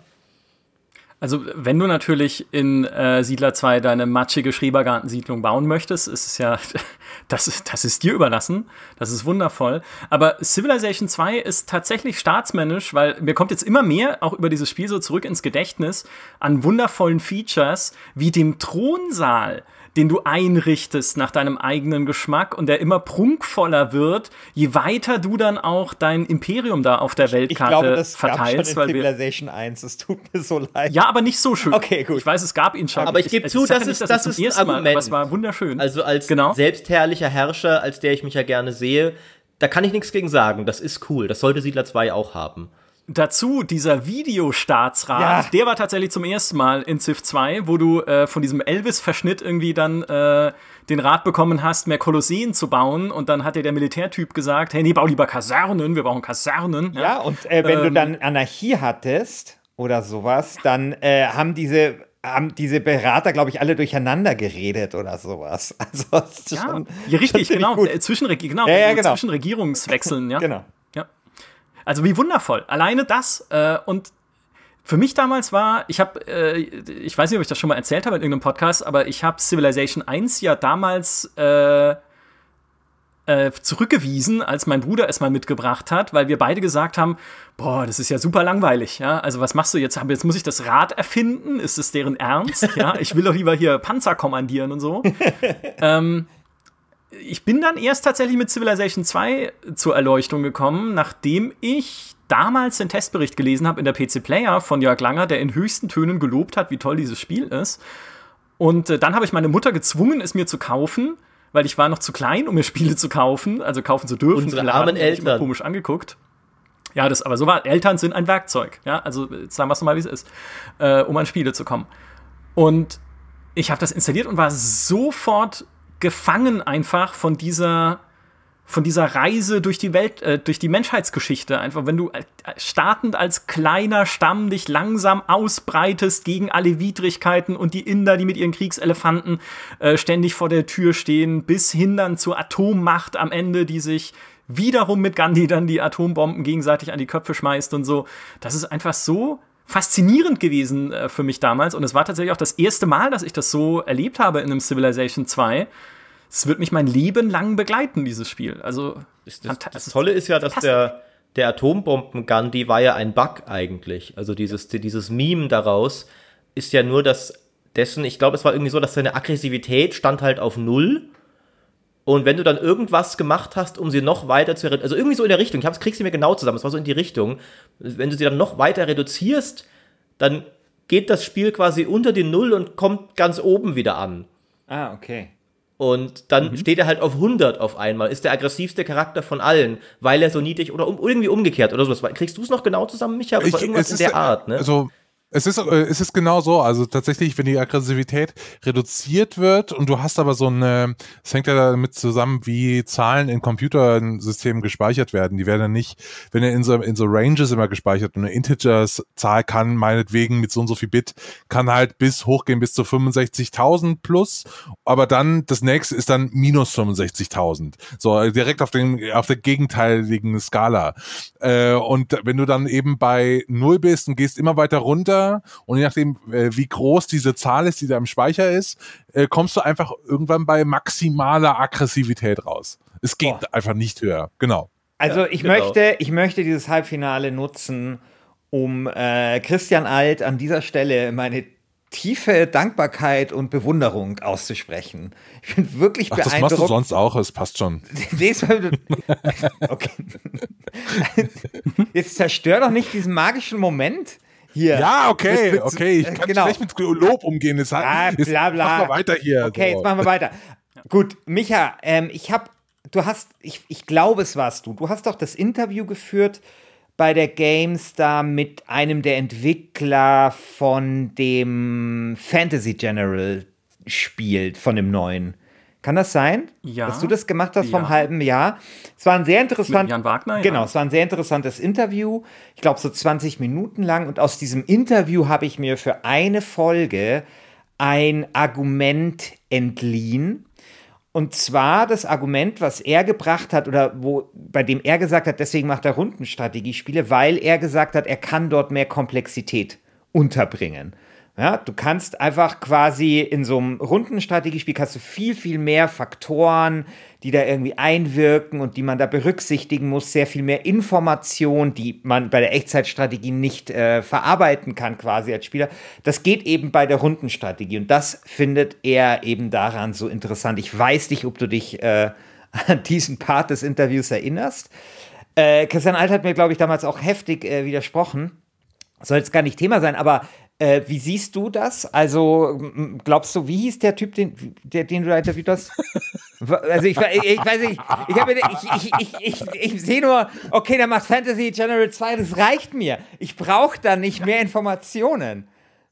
Also, wenn du natürlich in äh, Siedler 2 deine matschige Schrebergartensiedlung bauen möchtest, ist es ja, das ist, das ist dir überlassen. Das ist wundervoll. Aber Civilization 2 ist tatsächlich staatsmännisch, weil mir kommt jetzt immer mehr auch über dieses Spiel so zurück ins Gedächtnis an wundervollen Features wie dem Thronsaal den du einrichtest nach deinem eigenen Geschmack und der immer prunkvoller wird, je weiter du dann auch dein Imperium da auf der Ich Weltkarte glaube, das gab schon verteilst. in Civilization 1. Es tut mir so leid. ja, aber nicht so schön. Okay, gut. Ich weiß, es gab ihn schon. Aber ich gebe zu, sage das nicht, ist- dass das es zum ist ein ersten Mal, Argument. aber es war wunderschön. Also als Genau. selbstherrlicher Herrscher, als der ich mich ja gerne sehe, da kann ich nichts gegen sagen. Das ist cool. Das sollte Siedler 2 auch haben. Dazu dieser Videostaatsrat, Ja. der war tatsächlich zum ersten Mal in Civ 2, wo du äh, von diesem Elvis-Verschnitt irgendwie dann äh, den Rat bekommen hast, mehr Kolosseen zu bauen. Und dann hat dir der Militärtyp gesagt, hey, nee, bau lieber Kasernen, wir brauchen Kasernen. Ja, und äh, wenn du Ähm. dann Anarchie hattest oder sowas, dann äh, haben diese haben diese Berater, glaube ich, alle durcheinander geredet oder sowas. Also Ja, schon, ja richtig, genau. Äh, Zwischen, genau, Ja, ja, genau. zwischen Regierungswechseln, ja. Genau. Also wie wundervoll. Alleine das äh, und für mich damals war, ich habe, äh, ich weiß nicht, ob ich das schon mal erzählt habe in irgendeinem Podcast, aber ich habe Civilization 1 ja damals äh, äh, zurückgewiesen, als mein Bruder es mal mitgebracht hat, weil wir beide gesagt haben, boah, das ist ja super langweilig, ja. Also was machst du jetzt? Jetzt muss ich das Rad erfinden? Ist es deren Ernst? Ja, ich will doch lieber hier Panzer kommandieren und so. ähm, ich bin dann erst tatsächlich mit Civilization 2 zur Erleuchtung gekommen, nachdem ich damals den Testbericht gelesen habe in der PC Player von Jörg Langer, der in höchsten Tönen gelobt hat, wie toll dieses Spiel ist. Und äh, dann habe ich meine Mutter gezwungen, es mir zu kaufen, weil ich war noch zu klein, um mir Spiele zu kaufen, also kaufen zu dürfen. Unsere Laden. armen Eltern. komisch angeguckt. Ja, das aber so war. Eltern sind ein Werkzeug. Ja, also äh, sagen wir es mal, wie es ist, äh, um an Spiele zu kommen. Und ich habe das installiert und war sofort gefangen einfach von dieser von dieser Reise durch die Welt, äh, durch die Menschheitsgeschichte. Einfach, wenn du äh, startend als kleiner Stamm dich langsam ausbreitest gegen alle Widrigkeiten und die Inder, die mit ihren Kriegselefanten äh, ständig vor der Tür stehen, bis hin dann zur Atommacht am Ende, die sich wiederum mit Gandhi dann die Atombomben gegenseitig an die Köpfe schmeißt und so. Das ist einfach so faszinierend gewesen äh, für mich damals. Und es war tatsächlich auch das erste Mal, dass ich das so erlebt habe in einem Civilization 2. Es wird mich mein Leben lang begleiten, dieses Spiel. Also, Das, das Tolle ist ja, dass der, der Atombomben-Gandhi war ja ein Bug eigentlich. Also dieses, dieses Meme daraus ist ja nur das dessen, ich glaube, es war irgendwie so, dass seine Aggressivität stand halt auf Null. Und wenn du dann irgendwas gemacht hast, um sie noch weiter zu reduzieren, also irgendwie so in der Richtung, ich hab's, krieg's nicht mehr genau zusammen, es war so in die Richtung, wenn du sie dann noch weiter reduzierst, dann geht das Spiel quasi unter die Null und kommt ganz oben wieder an. Ah, okay. Und dann steht er halt auf 100 auf einmal, ist der aggressivste Charakter von allen, weil er so niedrig oder um, irgendwie umgekehrt oder sowas. Kriegst du es noch genau zusammen, Micha? Das war irgendwas in der Art, ne? Also, es ist, äh, es ist genau so. Also tatsächlich, wenn die Aggressivität reduziert wird und du hast aber so eine, es hängt ja damit zusammen, wie Zahlen in Computersystemen gespeichert werden. Die werden ja nicht, wenn er in so, in so Ranges immer gespeichert und eine Integers-Zahl kann meinetwegen mit so und so viel Bit, kann halt bis hochgehen bis zu 65.000 plus, aber dann das nächste ist dann minus 65.000. So direkt auf den, auf der gegenteiligen Skala. Äh, und wenn du dann eben bei null bist und gehst immer weiter runter, und je nachdem, äh, wie groß diese Zahl ist, die da im Speicher ist, äh, kommst du einfach irgendwann bei maximaler Aggressivität raus. Es geht Boah. einfach nicht höher. Genau. Also Ja, ich genau. möchte, ich möchte dieses Halbfinale nutzen, um äh, Christian Alt an dieser Stelle meine tiefe Dankbarkeit und Bewunderung auszusprechen. Ich bin wirklich Ach, das machst beeindruckt. du sonst auch, es passt schon. Okay. Jetzt zerstör doch nicht diesen magischen Moment hier. Ja, okay, Mit- mit- okay. Ich kann genau. schlecht mit Lob umgehen. Jetzt, Ah, jetzt bla, bla. Mach mal weiter hier. Okay, so. jetzt machen wir weiter. Gut, Micha, ähm, ich habe, du hast, ich, ich glaube, es warst du. Du hast doch das Interview geführt bei der GameStar mit einem der Entwickler von dem Fantasy General Spiel, von dem neuen. Kann das sein? Ja. Dass du das gemacht hast vom Ja. halben Jahr. Es war ein sehr interessant. Mit Jan Wagner, ja. Genau, es war ein sehr interessantes Interview. Ich glaube, so 20 Minuten lang. Und aus diesem Interview habe ich mir für eine Folge ein Argument entliehen. Und zwar das Argument, was er gebracht hat oder wo, bei dem er gesagt hat, deswegen macht er Rundenstrategiespiele, weil er gesagt hat, er kann dort mehr Komplexität unterbringen. Ja, du kannst einfach quasi in so einem Rundenstrategiespiel kannst du viel, viel mehr Faktoren, die da irgendwie einwirken und die man da berücksichtigen muss, sehr viel mehr Information, die man bei der Echtzeitstrategie nicht äh, verarbeiten kann, quasi als Spieler. Das geht eben bei der Rundenstrategie und das findet er eben daran so interessant. Ich weiß nicht, ob du dich äh, an diesen Part des Interviews erinnerst. Äh, Christian Alt hat mir, glaube ich, damals auch heftig äh, widersprochen. Soll jetzt gar nicht Thema sein, aber äh, wie siehst du das? Also, glaubst du, wie hieß der Typ, den, der, den du da interviewt hast? Also, ich, ich, ich weiß nicht, ich, hab ich, ich, ich, ich, ich sehe nur, okay, der macht Fantasy General 2, das reicht mir. Ich brauche da nicht mehr Informationen.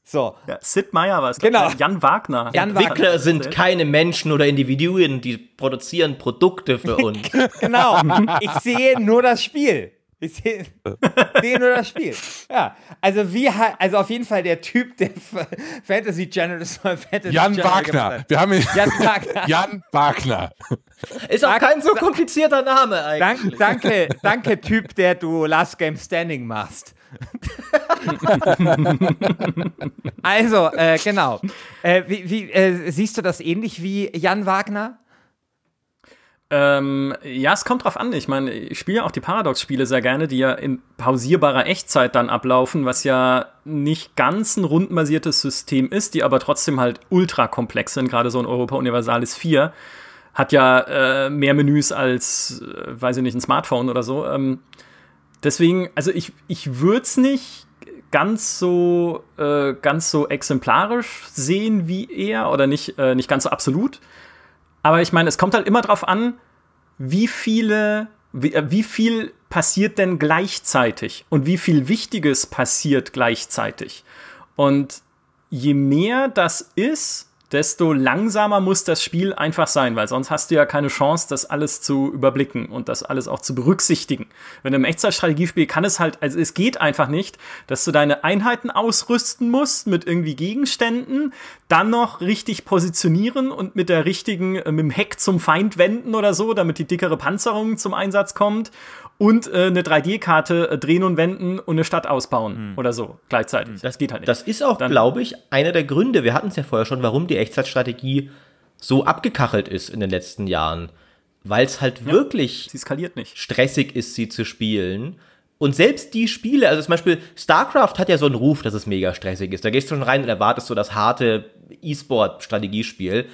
So, Ja, Sid Meier war es. Genau. Jan Wagner. Jan Entwickler sind keine Menschen oder Individuen, die produzieren Produkte für uns. genau. Ich sehe nur das Spiel. Ich sehe, sehe nur das Spiel. Ja, also wie also auf jeden Fall der Typ, der Fantasy war Fantasy Jan General Wagner. Wir haben ihn. Jan Wagner. Jan Wagner. Ist auch kein so komplizierter Name eigentlich. Dank, danke, danke Typ, der du Last Game Standing machst. also, äh, genau. Äh, wie, wie, äh, siehst du das ähnlich wie Jan Wagner? Ähm, ja, es kommt drauf an. Ich meine, ich spiele ja auch die Paradox-Spiele sehr gerne, die ja in pausierbarer Echtzeit dann ablaufen, was ja nicht ganz ein rundenbasiertes System ist, die aber trotzdem halt ultra komplex sind. Gerade so ein Europa Universalis 4 hat ja äh, mehr Menüs als, äh, weiß ich nicht, ein Smartphone oder so. Ähm, deswegen, also ich, ich würde es nicht ganz so, äh, ganz so exemplarisch sehen wie er oder nicht, äh, nicht ganz so absolut. Aber ich meine, es kommt halt immer drauf an, wie viele, wie, äh, wie viel passiert denn gleichzeitig und wie viel Wichtiges passiert gleichzeitig. Und je mehr das ist, desto langsamer muss das Spiel einfach sein, weil sonst hast du ja keine Chance, das alles zu überblicken und das alles auch zu berücksichtigen. Wenn du im Echtzeitstrategiespiel kann es halt, also es geht einfach nicht, dass du deine Einheiten ausrüsten musst mit irgendwie Gegenständen, dann noch richtig positionieren und mit der richtigen, äh, mit dem Heck zum Feind wenden oder so, damit die dickere Panzerung zum Einsatz kommt und äh, eine 3D-Karte äh, drehen und wenden und eine Stadt ausbauen oder so gleichzeitig. Das geht halt nicht. Das ist auch, glaube ich, einer der Gründe, wir hatten es ja vorher schon, warum die Echtzeitstrategie so abgekachelt ist in den letzten Jahren. Weil es halt wirklich skaliert nicht. stressig ist, sie zu spielen. Und selbst die Spiele, also zum Beispiel StarCraft hat ja so einen Ruf, dass es mega stressig ist. Da gehst du schon rein und erwartest so das harte E-Sport-Strategiespiel.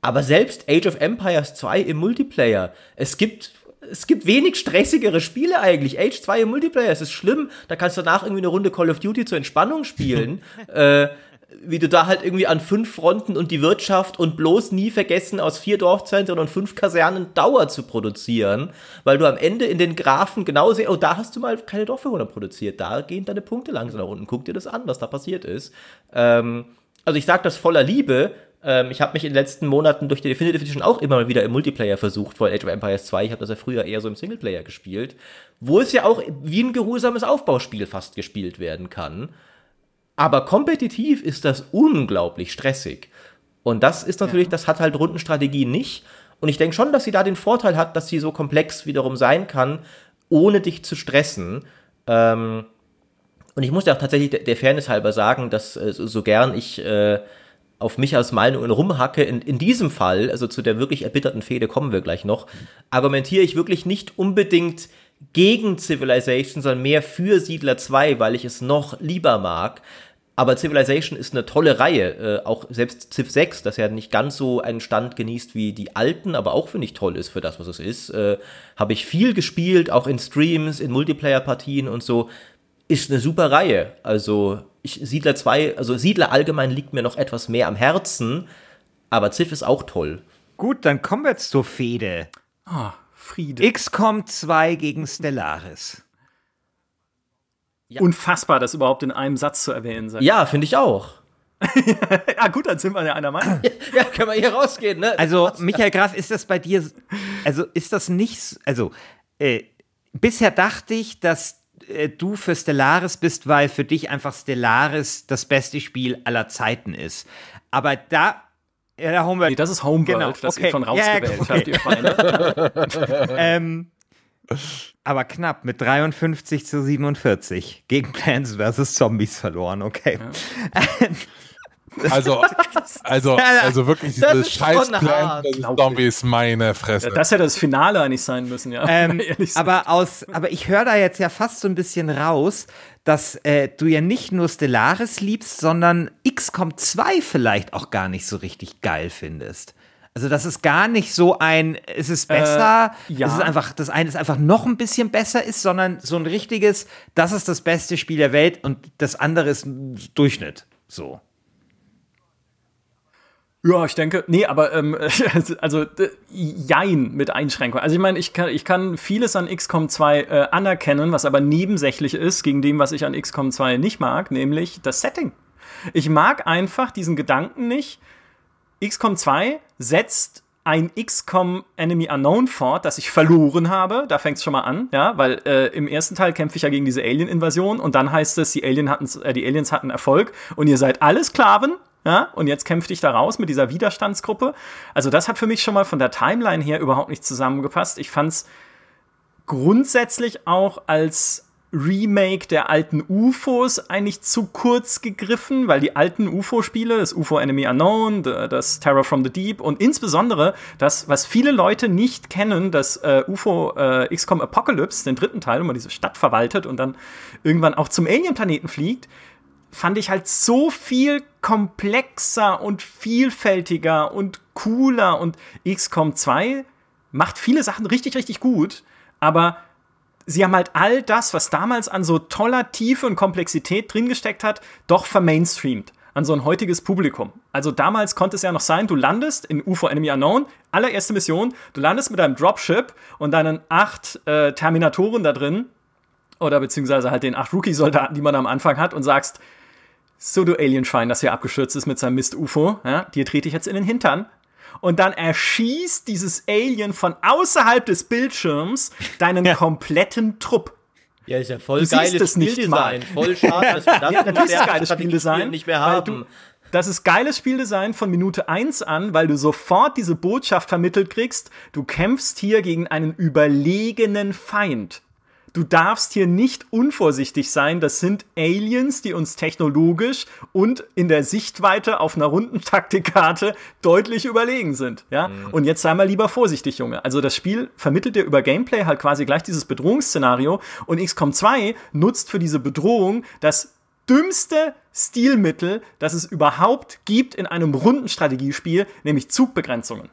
Aber selbst Age of Empires 2 im Multiplayer, es gibt, es gibt wenig stressigere Spiele eigentlich. Age 2 im Multiplayer, es ist schlimm. Da kannst du danach irgendwie eine Runde Call of Duty zur Entspannung spielen. äh, wie du da halt irgendwie an fünf Fronten und die Wirtschaft und bloß nie vergessen, aus vier Dorfzentren und fünf Kasernen Dauer zu produzieren, weil du am Ende in den Graphen genau siehst, oh, da hast du mal keine Dorfbewohner produziert, da gehen deine Punkte langsam nach unten. Guck dir das an, was da passiert ist. Ähm, also ich sage das voller Liebe. Ähm, ich habe mich in den letzten Monaten durch die Definitive Edition auch immer mal wieder im Multiplayer versucht, vor Age of Empires 2. Ich habe das ja früher eher so im Singleplayer gespielt, wo es ja auch wie ein geruhsames Aufbauspiel fast gespielt werden kann. Aber kompetitiv ist das unglaublich stressig. Und das ist natürlich, ja. das hat halt Rundenstrategie nicht. Und ich denke schon, dass sie da den Vorteil hat, dass sie so komplex wiederum sein kann, ohne dich zu stressen. Ähm, und ich muss ja auch tatsächlich der, Fairness halber sagen, dass äh, so, so, gern ich äh, auf Michas Meinungen rumhacke, in, in diesem Fall, also zu der wirklich erbitterten Fehde kommen wir gleich noch, argumentiere ich wirklich nicht unbedingt gegen Civilization, sondern mehr für Siedler 2, weil ich es noch lieber mag. Aber Civilization ist eine tolle Reihe. Äh, auch selbst Civ 6, das ja nicht ganz so einen Stand genießt wie die alten, aber auch finde ich toll ist für das, was es ist. Äh, Habe ich viel gespielt, auch in Streams, in Multiplayer-Partien und so. Ist eine super Reihe. Also ich, Siedler 2, also Siedler allgemein liegt mir noch etwas mehr am Herzen, aber Civ ist auch toll. Gut, dann kommen wir jetzt zur Fehde. Ah. Friede. XCOM 2 gegen Stellaris. Ja. Unfassbar, das überhaupt in einem Satz zu erwähnen sein. Ja, finde ich auch. ja, gut, dann sind wir ja einer Meinung. ja, können wir hier rausgehen, ne? Also, Michael Graf, ist das bei dir, also ist das nicht, also, äh, bisher dachte ich, dass äh, du für Stellaris bist, weil für dich einfach Stellaris das beste Spiel aller Zeiten ist. Aber da ja, Homeworld. Nee, das ist Homeworld, genau. das okay. ihr schon rausgewählt ja, okay. habt, ihr ähm, aber knapp mit 53 zu 47 gegen Plants vs. Zombies verloren, okay. Ja. Also, also, also wirklich diese scheiß Plan Zombies, meine Fresse. Ja, das hätte das Finale eigentlich sein müssen, ja. Ähm, aber aus, aber ich höre da jetzt ja fast so ein bisschen raus, dass äh, du ja nicht nur Stellaris liebst, sondern XCOM 2 vielleicht auch gar nicht so richtig geil findest. Also das ist gar nicht so ein, es ist besser, äh, ja. es ist einfach, das eine ist einfach noch ein bisschen besser ist, sondern so ein richtiges, das ist das beste Spiel der Welt und das andere ist Durchschnitt. So. Ja, ich denke, nee, aber ähm, also jein mit Einschränkungen. Also ich meine, ich kann, ich kann vieles an XCOM 2 äh, anerkennen, was aber nebensächlich ist gegen dem, was ich an XCOM 2 nicht mag, nämlich das Setting. Ich mag einfach diesen Gedanken nicht. XCOM 2 setzt ein XCOM Enemy Unknown fort, das ich verloren habe. Da fängt es schon mal an, ja, weil äh, im ersten Teil kämpfe ich ja gegen diese Alien-Invasion und dann heißt es, die, Alien hatten, äh, die Aliens hatten Erfolg und ihr seid alle Sklaven ja, und jetzt kämpft dich da raus mit dieser Widerstandsgruppe. Also, das hat für mich schon mal von der Timeline her überhaupt nicht zusammengepasst. Ich fand's grundsätzlich auch als Remake der alten UFOs eigentlich zu kurz gegriffen, weil die alten UFO-Spiele, das UFO Enemy Unknown, das Terror from the Deep und insbesondere das, was viele Leute nicht kennen, das äh, UFO äh, XCOM Apocalypse, den dritten Teil, wo man diese Stadt verwaltet und dann irgendwann auch zum Alien-Planeten fliegt, fand ich halt so viel komplexer und vielfältiger und cooler und XCOM 2 macht viele Sachen richtig, richtig gut, aber sie haben halt all das, was damals an so toller Tiefe und Komplexität drin gesteckt hat, doch vermainstreamt an so ein heutiges Publikum. Also damals konnte es ja noch sein, du landest in UFO Enemy Unknown, allererste Mission, du landest mit deinem Dropship und deinen acht äh, Terminatoren da drin, oder beziehungsweise halt den acht Rookie-Soldaten, die man am Anfang hat, und sagst, so du Alienschwein, das hier abgestürzt ist mit seinem Mist-UFO, ja, dir trete ich jetzt in den Hintern. Und dann erschießt dieses Alien von außerhalb des Bildschirms deinen ja. kompletten Trupp. Ja, ist ja voll du geiles Spieldesign. Voll schade, dass wir das ja, natürlich ist geiles Spieldesign nicht mehr haben. Du, das ist geiles Spieldesign von Minute 1 an, weil du sofort diese Botschaft vermittelt kriegst, du kämpfst hier gegen einen überlegenen Feind du darfst hier nicht unvorsichtig sein. Das sind Aliens, die uns technologisch und in der Sichtweite auf einer runden Taktikkarte deutlich überlegen sind. Ja? Mhm. Und jetzt sei mal lieber vorsichtig, Junge. Also das Spiel vermittelt dir über Gameplay halt quasi gleich dieses Bedrohungsszenario und XCOM 2 nutzt für diese Bedrohung das dümmste Stilmittel, das es überhaupt gibt in einem Rundenstrategiespiel, nämlich Zugbegrenzungen.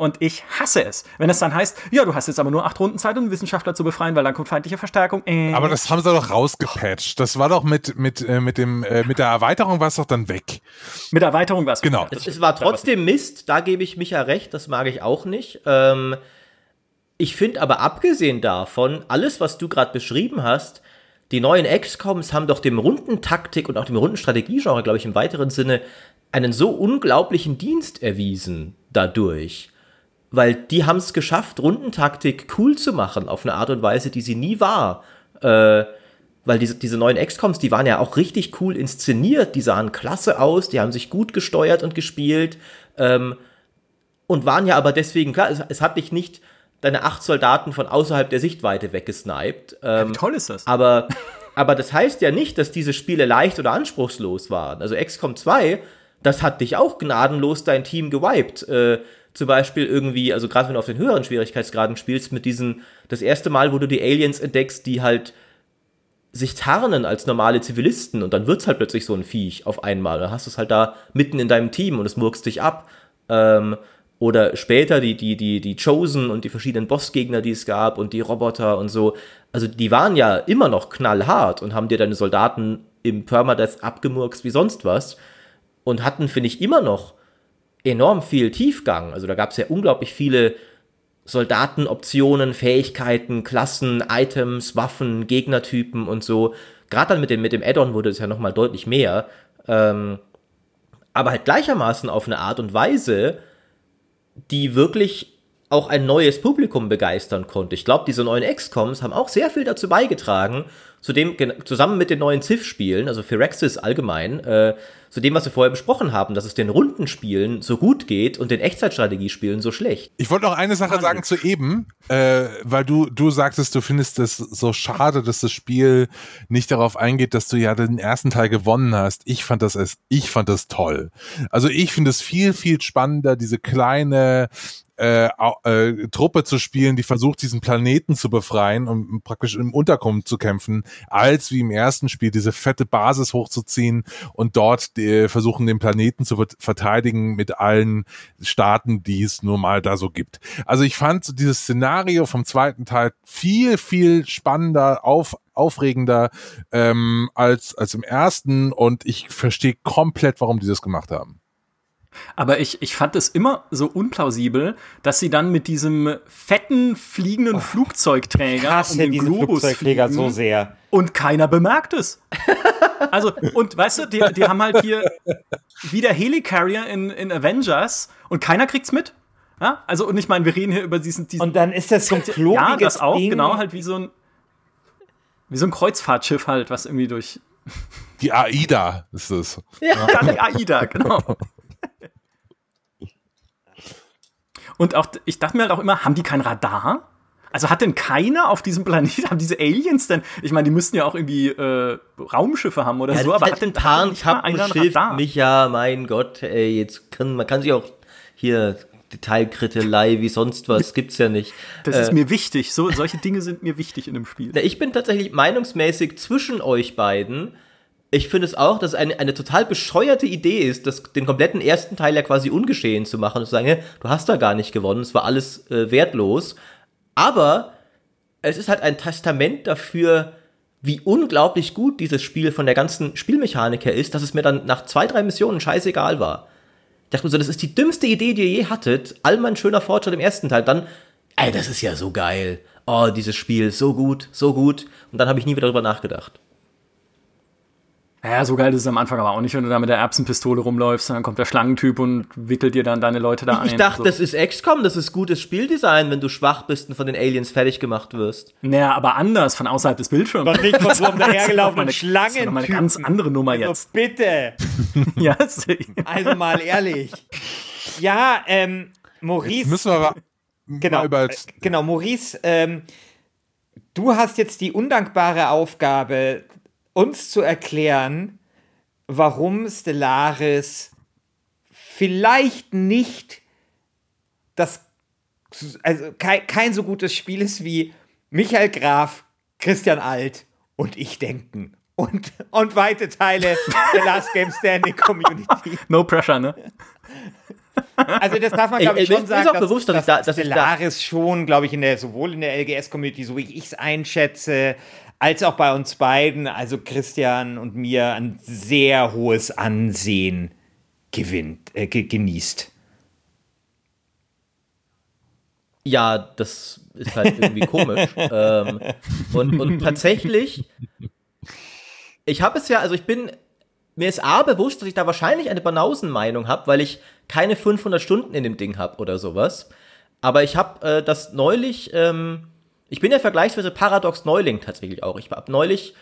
Und ich hasse es, wenn es dann heißt, ja, du hast jetzt aber nur acht Runden Zeit, um einen Wissenschaftler zu befreien, weil dann kommt feindliche Verstärkung. Äh. Aber das haben sie doch rausgepatcht. Das war doch mit, mit, äh, mit, dem, äh, mit der Erweiterung war es doch dann weg. Mit der Erweiterung war es Genau. Es, es war trotzdem Mist, da gebe ich Micha recht, das mag ich auch nicht. Ähm, ich finde aber abgesehen davon, alles, was du gerade beschrieben hast, die neuen XCOMs haben doch dem Rundentaktik und auch dem Rundenstrategiegenre, glaube ich, im weiteren Sinne einen so unglaublichen Dienst erwiesen dadurch. Weil die haben es geschafft, Rundentaktik cool zu machen, auf eine Art und Weise, die sie nie war. Äh, weil diese, diese neuen XCOMs, die waren ja auch richtig cool inszeniert, die sahen klasse aus, die haben sich gut gesteuert und gespielt ähm, und waren ja aber deswegen, klar, es, es hat dich nicht deine acht Soldaten von außerhalb der Sichtweite weggesniped. Ähm, Wie toll ist das? aber, aber das heißt ja nicht, dass diese Spiele leicht oder anspruchslos waren. Also XCOM 2, das hat dich auch gnadenlos dein Team gewiped. Äh, zum Beispiel irgendwie, also gerade wenn du auf den höheren Schwierigkeitsgraden spielst, mit diesen, das erste Mal, wo du die Aliens entdeckst, die halt sich tarnen als normale Zivilisten und dann wird's halt plötzlich so ein Viech auf einmal. Dann hast du es halt da mitten in deinem Team und es murkst dich ab. Ähm, oder später die, die, die, die Chosen und die verschiedenen Bossgegner, die es gab und die Roboter und so. Also die waren ja immer noch knallhart und haben dir deine Soldaten im Permadeath abgemurkst wie sonst was. Und hatten, finde ich, immer noch enorm viel Tiefgang. Also da gab es ja unglaublich viele Soldatenoptionen, Fähigkeiten, Klassen, Items, Waffen, Gegnertypen und so. Gerade dann mit dem, mit dem Add-on wurde es ja nochmal deutlich mehr. Ähm, aber halt gleichermaßen auf eine Art und Weise, die wirklich auch ein neues Publikum begeistern konnte. Ich glaube, diese neuen XCOMs haben auch sehr viel dazu beigetragen, zu dem, gen- zusammen mit den neuen Civ-Spielen, also Phyrexis allgemein, äh, zu dem, was wir vorher besprochen haben, dass es den Rundenspielen so gut geht und den Echtzeitstrategiespielen so schlecht. Ich wollte noch eine Sache sagen zu eben, äh, weil du, du sagtest, du findest es so schade, dass das Spiel nicht darauf eingeht, dass du ja den ersten Teil gewonnen hast. Ich fand das, ich fand das toll. Also ich finde es viel, viel spannender, diese kleine, äh, äh, Truppe zu spielen, die versucht, diesen Planeten zu befreien und praktisch im Untergrund zu kämpfen, als wie im ersten Spiel diese fette Basis hochzuziehen und dort äh, versuchen, den Planeten zu vert- verteidigen mit allen Staaten, die es nur mal da so gibt. Also ich fand dieses Szenario vom zweiten Teil viel, viel spannender, auf, aufregender ähm, als, als im ersten und ich verstehe komplett, warum die das gemacht haben. Aber ich, ich fand es immer so unplausibel, dass sie dann mit diesem fetten fliegenden Flugzeugträger Ich hasse um den Globus Flugzeugträger fliegen so sehr. und keiner bemerkt es. Also, und weißt du, die, die haben halt hier wieder Helicarrier in, in Avengers und keiner kriegt's mit. Ja? Also, und ich meine, wir reden hier über diesen, diesen Und dann ist das so ein klobiges ja, das auch, Ding. genau, halt wie so ein wie so ein Kreuzfahrtschiff halt, was irgendwie durch Die AIDA ist es. ja, die AIDA, genau. Und auch, ich dachte mir halt auch immer, haben die kein Radar? Also hat denn keiner auf diesem Planeten, haben diese Aliens denn, ich meine, die müssten ja auch irgendwie äh, Raumschiffe haben oder so, aber hat denn nicht mal einer ein Tarnschiff, Radar? Micha, mein Gott, ey, jetzt kann man kann sich auch hier Detailkrittelei wie sonst was gibt's ja nicht. Das Äh, ist mir wichtig, so, solche Dinge sind mir wichtig in dem Spiel. Ich bin tatsächlich meinungsmäßig zwischen euch beiden. Ich finde es auch, dass es eine, eine total bescheuerte Idee ist, das, den kompletten ersten Teil ja quasi ungeschehen zu machen und zu sagen, "Hä, du hast da gar nicht gewonnen, es war alles äh, wertlos. Aber es ist halt ein Testament dafür, wie unglaublich gut dieses Spiel von der ganzen Spielmechanik her ist, dass es mir dann nach zwei, drei Missionen scheißegal war. Ich dachte mir so, das ist die dümmste Idee, die ihr je hattet. All mein schöner Fortschritt im ersten Teil. Dann, ey, das ist ja so geil. Oh, dieses Spiel, so gut, so gut. Und dann habe ich nie wieder darüber nachgedacht. Ja, so geil ist es am Anfang aber auch nicht, wenn du da mit der Erbsenpistole rumläufst und dann kommt der Schlangentyp und wickelt dir dann deine Leute da ein. Ich dachte, so. das ist XCOM, das ist gutes Spieldesign, wenn du schwach bist und von den Aliens fertig gemacht wirst. Naja, aber anders, von außerhalb des Bildschirms. Doch nicht von so einem dahergelaufenen eine- das ist eine ganz andere Nummer Also jetzt. bitte. Ja, Also mal ehrlich. Ja, ähm, Maurice. Müssen wir aber genau, mal über äh, genau, Maurice, ähm, du hast jetzt die undankbare Aufgabe, uns zu erklären, warum Stellaris vielleicht nicht das, also kein, kein so gutes Spiel ist wie Michael Graf, Christian Alt und ich denken. Und, und weite Teile der Last Game Standing Community. no pressure, ne? Also das darf man, glaube ich, schon sagen, auch bewusst, dass ich da- dass ich da- Stellaris schon, glaube ich, in der, sowohl in der LGS-Community, so wie ich es einschätze, als auch bei uns beiden, also Christian und mir, ein sehr hohes Ansehen gewinnt, äh, ge genießt. Ja, das ist halt irgendwie komisch. ähm, und, und tatsächlich, ich habe es ja, also ich bin, mir ist A bewusst, dass ich da wahrscheinlich eine Banausen-Meinung habe, weil ich keine 500 Stunden in dem Ding habe oder sowas. Aber ich habe äh, das neulich, ähm, ich bin ja vergleichsweise Paradox Neuling tatsächlich auch. Ich habe neulich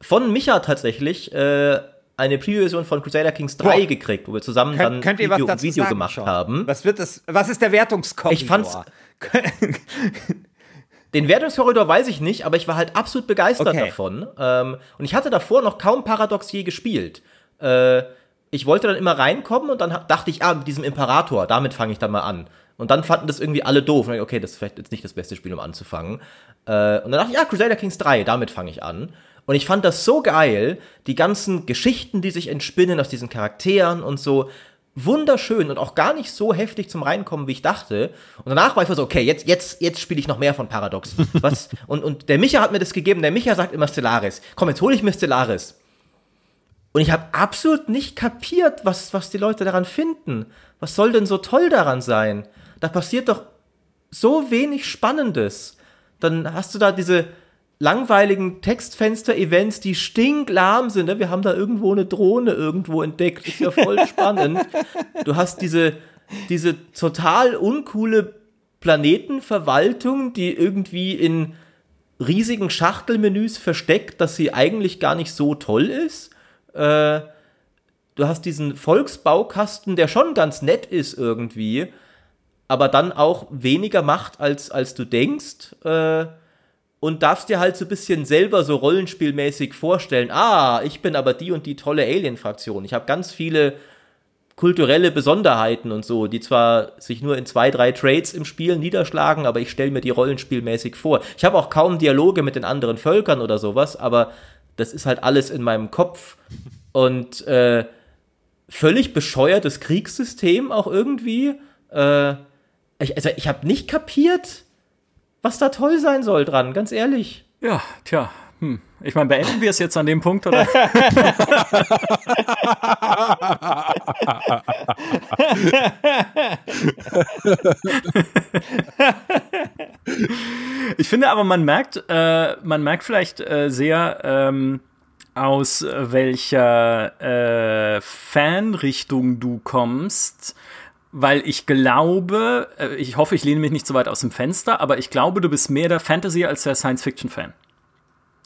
von Micha tatsächlich äh, eine Preview-Version von Crusader Kings 3 Boah. gekriegt, wo wir zusammen Könnt, dann könnt ihr Video, dazu Video gemacht Sean? haben. Was wird das? Was ist der Wertungskorridor? Ich fand's- Den Wertungskorridor weiß ich nicht, aber ich war halt absolut begeistert Okay. davon. Ähm, und ich hatte davor noch kaum Paradox je gespielt. Äh, ich wollte dann immer reinkommen und dann dachte ich, ah, mit diesem Imperator, damit fange ich dann mal an. Und dann fanden das irgendwie alle doof. Und ich, okay, das ist vielleicht jetzt nicht das beste Spiel, um anzufangen. Äh, und dann dachte ich, ja, Crusader Kings 3, damit fange ich an. Und ich fand das so geil, die ganzen Geschichten, die sich entspinnen aus diesen Charakteren und so. Wunderschön und auch gar nicht so heftig zum Reinkommen, wie ich dachte. Und danach war ich so, okay, jetzt, jetzt, jetzt spiele ich noch mehr von Paradox. Was? Und, und der Micha hat mir das gegeben. Der Micha sagt immer Stellaris. Komm, jetzt hole ich mir Stellaris. Und ich habe absolut nicht kapiert, was, was die Leute daran finden. Was soll denn so toll daran sein? Da passiert doch so wenig Spannendes. Dann hast du da diese langweiligen Textfenster-Events, die stinklahm sind. Ne? Wir haben da irgendwo eine Drohne irgendwo entdeckt. Ist ja voll spannend. Du hast diese, diese total uncoole Planetenverwaltung, die irgendwie in riesigen Schachtelmenüs versteckt, dass sie eigentlich gar nicht so toll ist. Äh, du hast diesen Volksbaukasten, der schon ganz nett ist irgendwie, aber dann auch weniger macht, als, als du denkst. Äh, und darfst dir halt so ein bisschen selber so rollenspielmäßig vorstellen, ah, ich bin aber die und die tolle Alien-Fraktion. Ich habe ganz viele kulturelle Besonderheiten und so, die zwar sich nur in zwei, drei Trades im Spiel niederschlagen, aber ich stelle mir die rollenspielmäßig vor. Ich habe auch kaum Dialoge mit den anderen Völkern oder sowas, aber das ist halt alles in meinem Kopf. Und äh, völlig bescheuertes Kriegssystem auch irgendwie. Äh, ich, also ich habe nicht kapiert, was da toll sein soll dran, ganz ehrlich. Ja, tja. Hm. Ich meine, beenden wir es jetzt an dem Punkt, oder? ich finde aber, man merkt, äh, man merkt vielleicht äh, sehr, ähm, aus welcher äh, Fanrichtung du kommst, weil ich glaube, äh, ich hoffe, ich lehne mich nicht so weit aus dem Fenster, aber ich glaube, du bist mehr der Fantasy als der Science-Fiction-Fan.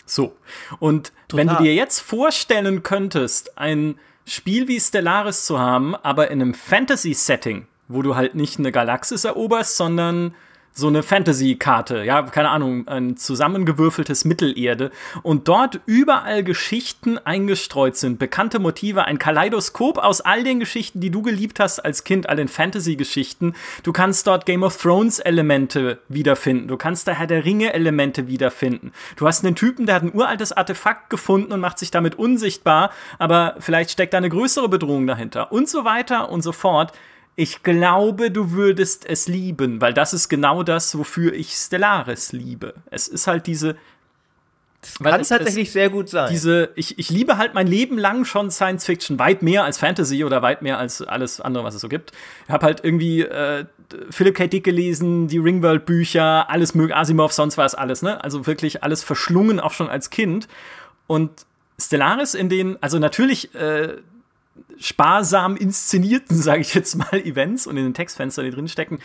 So. Und wenn du Total. dir jetzt vorstellen könntest, ein Spiel wie Stellaris zu haben, aber in einem Fantasy-Setting, wo du halt nicht eine Galaxis eroberst, sondern so eine Fantasy-Karte, ja, keine Ahnung, ein zusammengewürfeltes Mittelerde und dort überall Geschichten eingestreut sind, bekannte Motive, ein Kaleidoskop aus all den Geschichten, die du geliebt hast als Kind, all den Fantasy-Geschichten. Du kannst dort Game of Thrones-Elemente wiederfinden, du kannst da Herr der Ringe-Elemente wiederfinden. Du hast einen Typen, der hat ein uraltes Artefakt gefunden und macht sich damit unsichtbar, aber vielleicht steckt da eine größere Bedrohung dahinter und so weiter und so fort. Ich glaube, du würdest es lieben, weil das ist genau das, wofür ich Stellaris liebe. Es ist halt diese. Kann es- tatsächlich sehr gut sein. diese, ich, ich liebe halt mein Leben lang schon Science Fiction, weit mehr als Fantasy oder weit mehr als alles andere, was es so gibt. Ich habe halt irgendwie äh, Philip K. Dick gelesen, die Ringworld-Bücher, alles mögliche, Asimov, sonst was alles, ne? Also wirklich alles verschlungen, auch schon als Kind. Und Stellaris in den, also natürlich äh, sparsam inszenierten, sage ich jetzt mal, Events und in den Textfenstern, die drin stecken,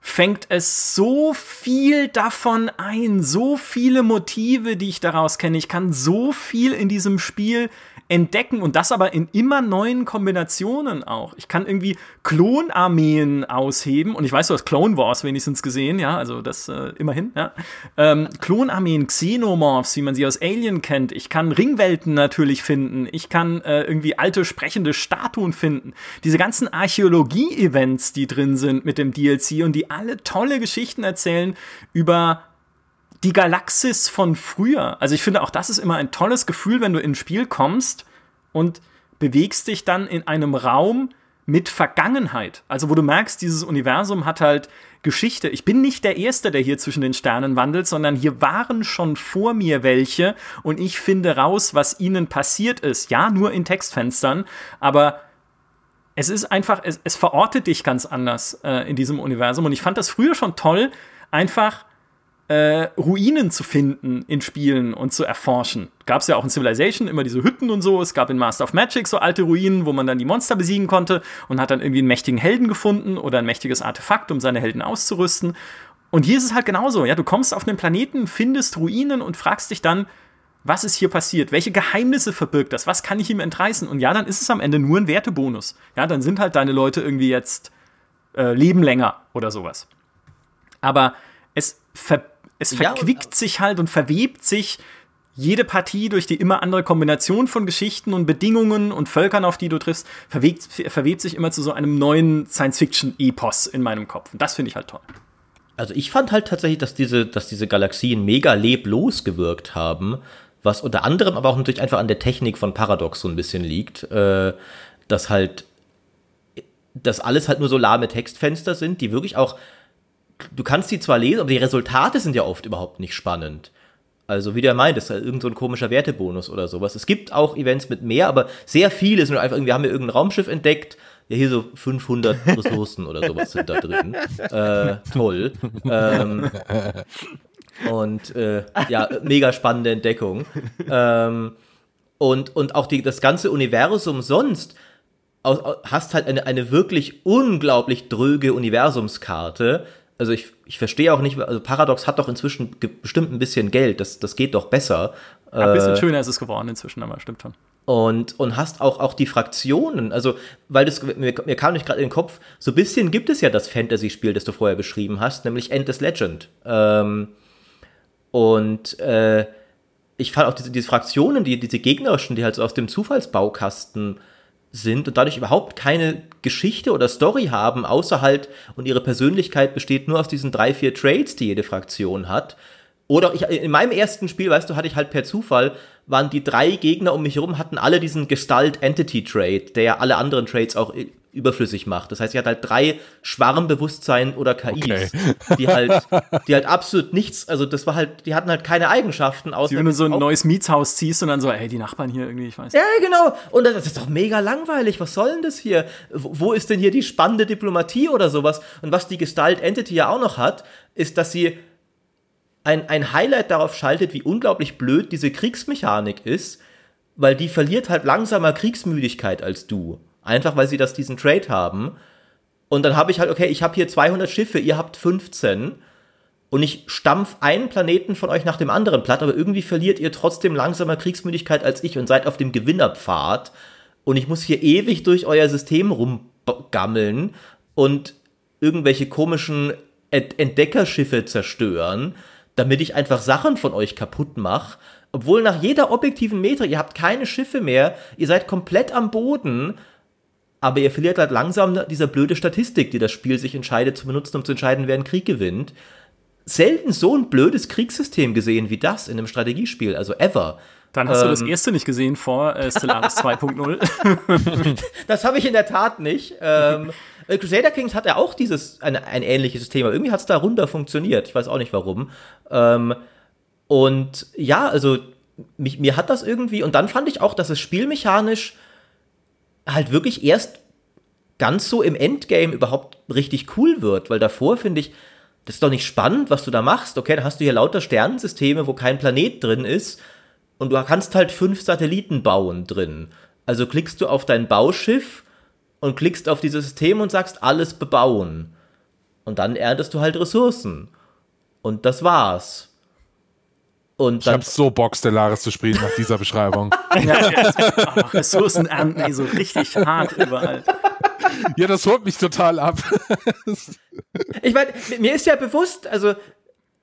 fängt es so viel davon ein, so viele Motive, die ich daraus kenne. Ich kann so viel in diesem Spiel entdecken und das aber in immer neuen Kombinationen auch. Ich kann irgendwie Klonarmeen ausheben und ich weiß, du hast Clone Wars wenigstens gesehen, ja, also das äh, immerhin, ja. Ähm, Klonarmeen, Xenomorphs, wie man sie aus Alien kennt. Ich kann Ringwelten natürlich finden. Ich kann äh, irgendwie alte sprechende Statuen finden. Diese ganzen Archäologie-Events, die drin sind mit dem DLC und die alle tolle Geschichten erzählen über die Galaxis von früher. Also ich finde auch das ist immer ein tolles Gefühl, wenn du in ein Spiel kommst und bewegst dich dann in einem Raum mit Vergangenheit. Also, wo du merkst, dieses Universum hat halt Geschichte. Ich bin nicht der Erste, der hier zwischen den Sternen wandelt, sondern hier waren schon vor mir welche und ich finde raus, was ihnen passiert ist. Ja, nur in Textfenstern, aber es ist einfach, es, es verortet dich ganz anders äh, in diesem Universum. Und ich fand das früher schon toll, einfach äh, Ruinen zu finden in Spielen und zu erforschen. Gab es ja auch in Civilization immer diese Hütten und so. Es gab in Master of Magic so alte Ruinen, wo man dann die Monster besiegen konnte und hat dann irgendwie einen mächtigen Helden gefunden oder ein mächtiges Artefakt, um seine Helden auszurüsten. Und hier ist es halt genauso. Ja, du kommst auf einen Planeten, findest Ruinen und fragst dich dann, was ist hier passiert? Welche Geheimnisse verbirgt das? Was kann ich ihm entreißen? Und ja, dann ist es am Ende nur ein Wertebonus. Ja, dann sind halt deine Leute irgendwie jetzt äh, leben länger oder sowas. Aber es verbirgt es verquickt ja, sich halt und verwebt sich jede Partie durch die immer andere Kombination von Geschichten und Bedingungen und Völkern, auf die du triffst, verwebt, verwebt sich immer zu so einem neuen Science-Fiction-Epos in meinem Kopf. Und das finde ich halt toll. Also ich fand halt tatsächlich, dass diese, dass diese Galaxien mega leblos gewirkt haben, was unter anderem aber auch natürlich einfach an der Technik von Paradox so ein bisschen liegt, äh, dass halt dass alles halt nur so lahme Textfenster sind, die wirklich auch du kannst die zwar lesen, aber die Resultate sind ja oft überhaupt nicht spannend. Also wie der meint, ist halt irgend so ein komischer Wertebonus oder sowas. Es gibt auch Events mit mehr, aber sehr viele sind einfach irgendwie, haben wir irgendein Raumschiff entdeckt, ja hier so 500 Ressourcen oder sowas sind da drin. Äh, toll. Ähm, und äh, ja, mega spannende Entdeckung. Ähm, und, und auch die, das ganze Universum sonst hast halt eine, eine wirklich unglaublich dröge Universumskarte, also ich, ich verstehe auch nicht, also Paradox hat doch inzwischen bestimmt ein bisschen Geld, das, das geht doch besser. Ja, ein bisschen äh, schöner ist es geworden inzwischen, aber stimmt schon. Und, und hast auch, auch die Fraktionen, also, weil das, mir, mir kam nicht gerade in den Kopf, so ein bisschen gibt es ja das Fantasy-Spiel, das du vorher beschrieben hast, nämlich Endless Legend. Ähm, und äh, ich fand auch diese, diese Fraktionen, die, diese gegnerischen, die halt so aus dem Zufallsbaukasten sind und dadurch überhaupt keine Geschichte oder Story haben, außer halt, und ihre Persönlichkeit besteht nur aus diesen drei, vier Trades, die jede Fraktion hat. Oder ich, in meinem ersten Spiel, weißt du, hatte ich halt per Zufall, waren die drei Gegner um mich herum, hatten alle diesen Gestalt-Entity-Trade, der ja alle anderen Trades auch überflüssig macht. Das heißt, sie hat halt drei Schwarmbewusstsein oder KIs, okay. die halt, die halt absolut nichts, also das war halt, die hatten halt keine Eigenschaften außer. Wenn du so ein neues Mietshaus ziehst und dann so, ey, die Nachbarn hier irgendwie, ich weiß. Ja, genau. Und das ist doch mega langweilig. Was soll denn das hier? Wo ist denn hier die spannende Diplomatie oder sowas? Und was die Gestalt Entity ja auch noch hat, ist, dass sie ein, ein Highlight darauf schaltet, wie unglaublich blöd diese Kriegsmechanik ist, weil die verliert halt langsamer Kriegsmüdigkeit als du. Einfach weil sie das diesen Trade haben. Und dann habe ich halt, okay, ich habe hier 200 Schiffe, ihr habt 15. Und ich stampf einen Planeten von euch nach dem anderen platt, aber irgendwie verliert ihr trotzdem langsamer Kriegsmüdigkeit als ich und seid auf dem Gewinnerpfad. Und ich muss hier ewig durch euer System rumgammeln und irgendwelche komischen Entdeckerschiffe zerstören, damit ich einfach Sachen von euch kaputt mache. Obwohl nach jeder objektiven Metrik, ihr habt keine Schiffe mehr, ihr seid komplett am Boden aber ihr verliert halt langsam diese blöde Statistik, die das Spiel sich entscheidet zu benutzen, um zu entscheiden, wer einen Krieg gewinnt. Selten so ein blödes Kriegssystem gesehen wie das in einem Strategiespiel, also ever. Dann hast ähm, du das ähm. erste nicht gesehen vor äh, Stellaris 2.0. das habe ich in der Tat nicht. Ähm, äh, Crusader Kings hat ja auch dieses, ein, ein ähnliches System, aber irgendwie hat es da runter funktioniert. Ich weiß auch nicht warum. Ähm, und ja, also mich, mir hat das irgendwie, und dann fand ich auch, dass es spielmechanisch halt wirklich erst ganz so im Endgame überhaupt richtig cool wird, weil davor finde ich, das ist doch nicht spannend, was du da machst. Okay, dann hast du hier lauter Sternensysteme, wo kein Planet drin ist und du kannst halt fünf Satelliten bauen drin. Also klickst du auf dein Bauschiff und klickst auf dieses System und sagst alles bebauen. Und dann erntest du halt Ressourcen. Und das war's. Und ich habe so Bock, Stellaris zu spielen nach dieser Beschreibung. ja, oh, Ressourcen ernten, ey, so richtig hart überall. Ja, das holt mich total ab. ich meine, mir ist ja bewusst, also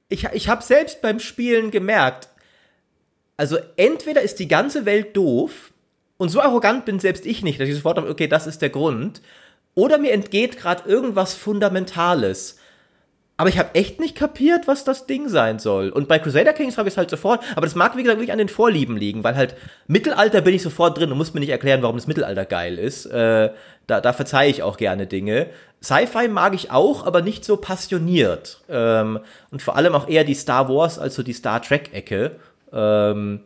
ich, ich habe selbst beim Spielen gemerkt, also entweder ist die ganze Welt doof und so arrogant bin selbst ich nicht, dass ich sofort habe, okay, das ist der Grund, oder mir entgeht gerade irgendwas Fundamentales. Aber ich habe echt nicht kapiert, was das Ding sein soll. Und bei Crusader Kings habe ich es halt sofort, aber das mag, wie gesagt, wirklich an den Vorlieben liegen, weil halt Mittelalter bin ich sofort drin und muss mir nicht erklären, warum das Mittelalter geil ist. Äh, da, da verzeihe ich auch gerne Dinge. Sci-Fi mag ich auch, aber nicht so passioniert. Ähm, und vor allem auch eher die Star Wars als so die Star Trek-Ecke. Ähm,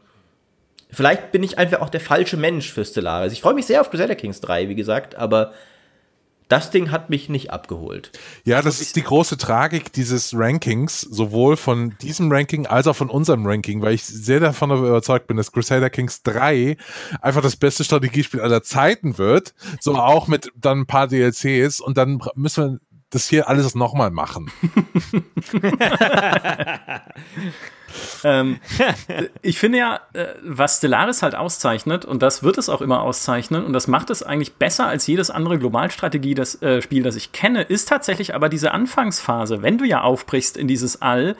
vielleicht bin ich einfach auch der falsche Mensch für Stellaris. Ich freue mich sehr auf Crusader Kings 3, wie gesagt, aber das Ding hat mich nicht abgeholt. Ja, das ist die große Tragik dieses Rankings, sowohl von diesem Ranking als auch von unserem Ranking, weil ich sehr davon überzeugt bin, dass Crusader Kings 3 einfach das beste Strategiespiel aller Zeiten wird, so auch mit dann ein paar DLCs und dann müssen wir das hier alles nochmal machen. ähm, ich finde ja, äh, was Stellaris halt auszeichnet, und das wird es auch immer auszeichnen, und das macht es eigentlich besser als jedes andere Globalstrategie, das äh, das ich kenne, ist tatsächlich aber diese Anfangsphase, wenn du ja aufbrichst in dieses All,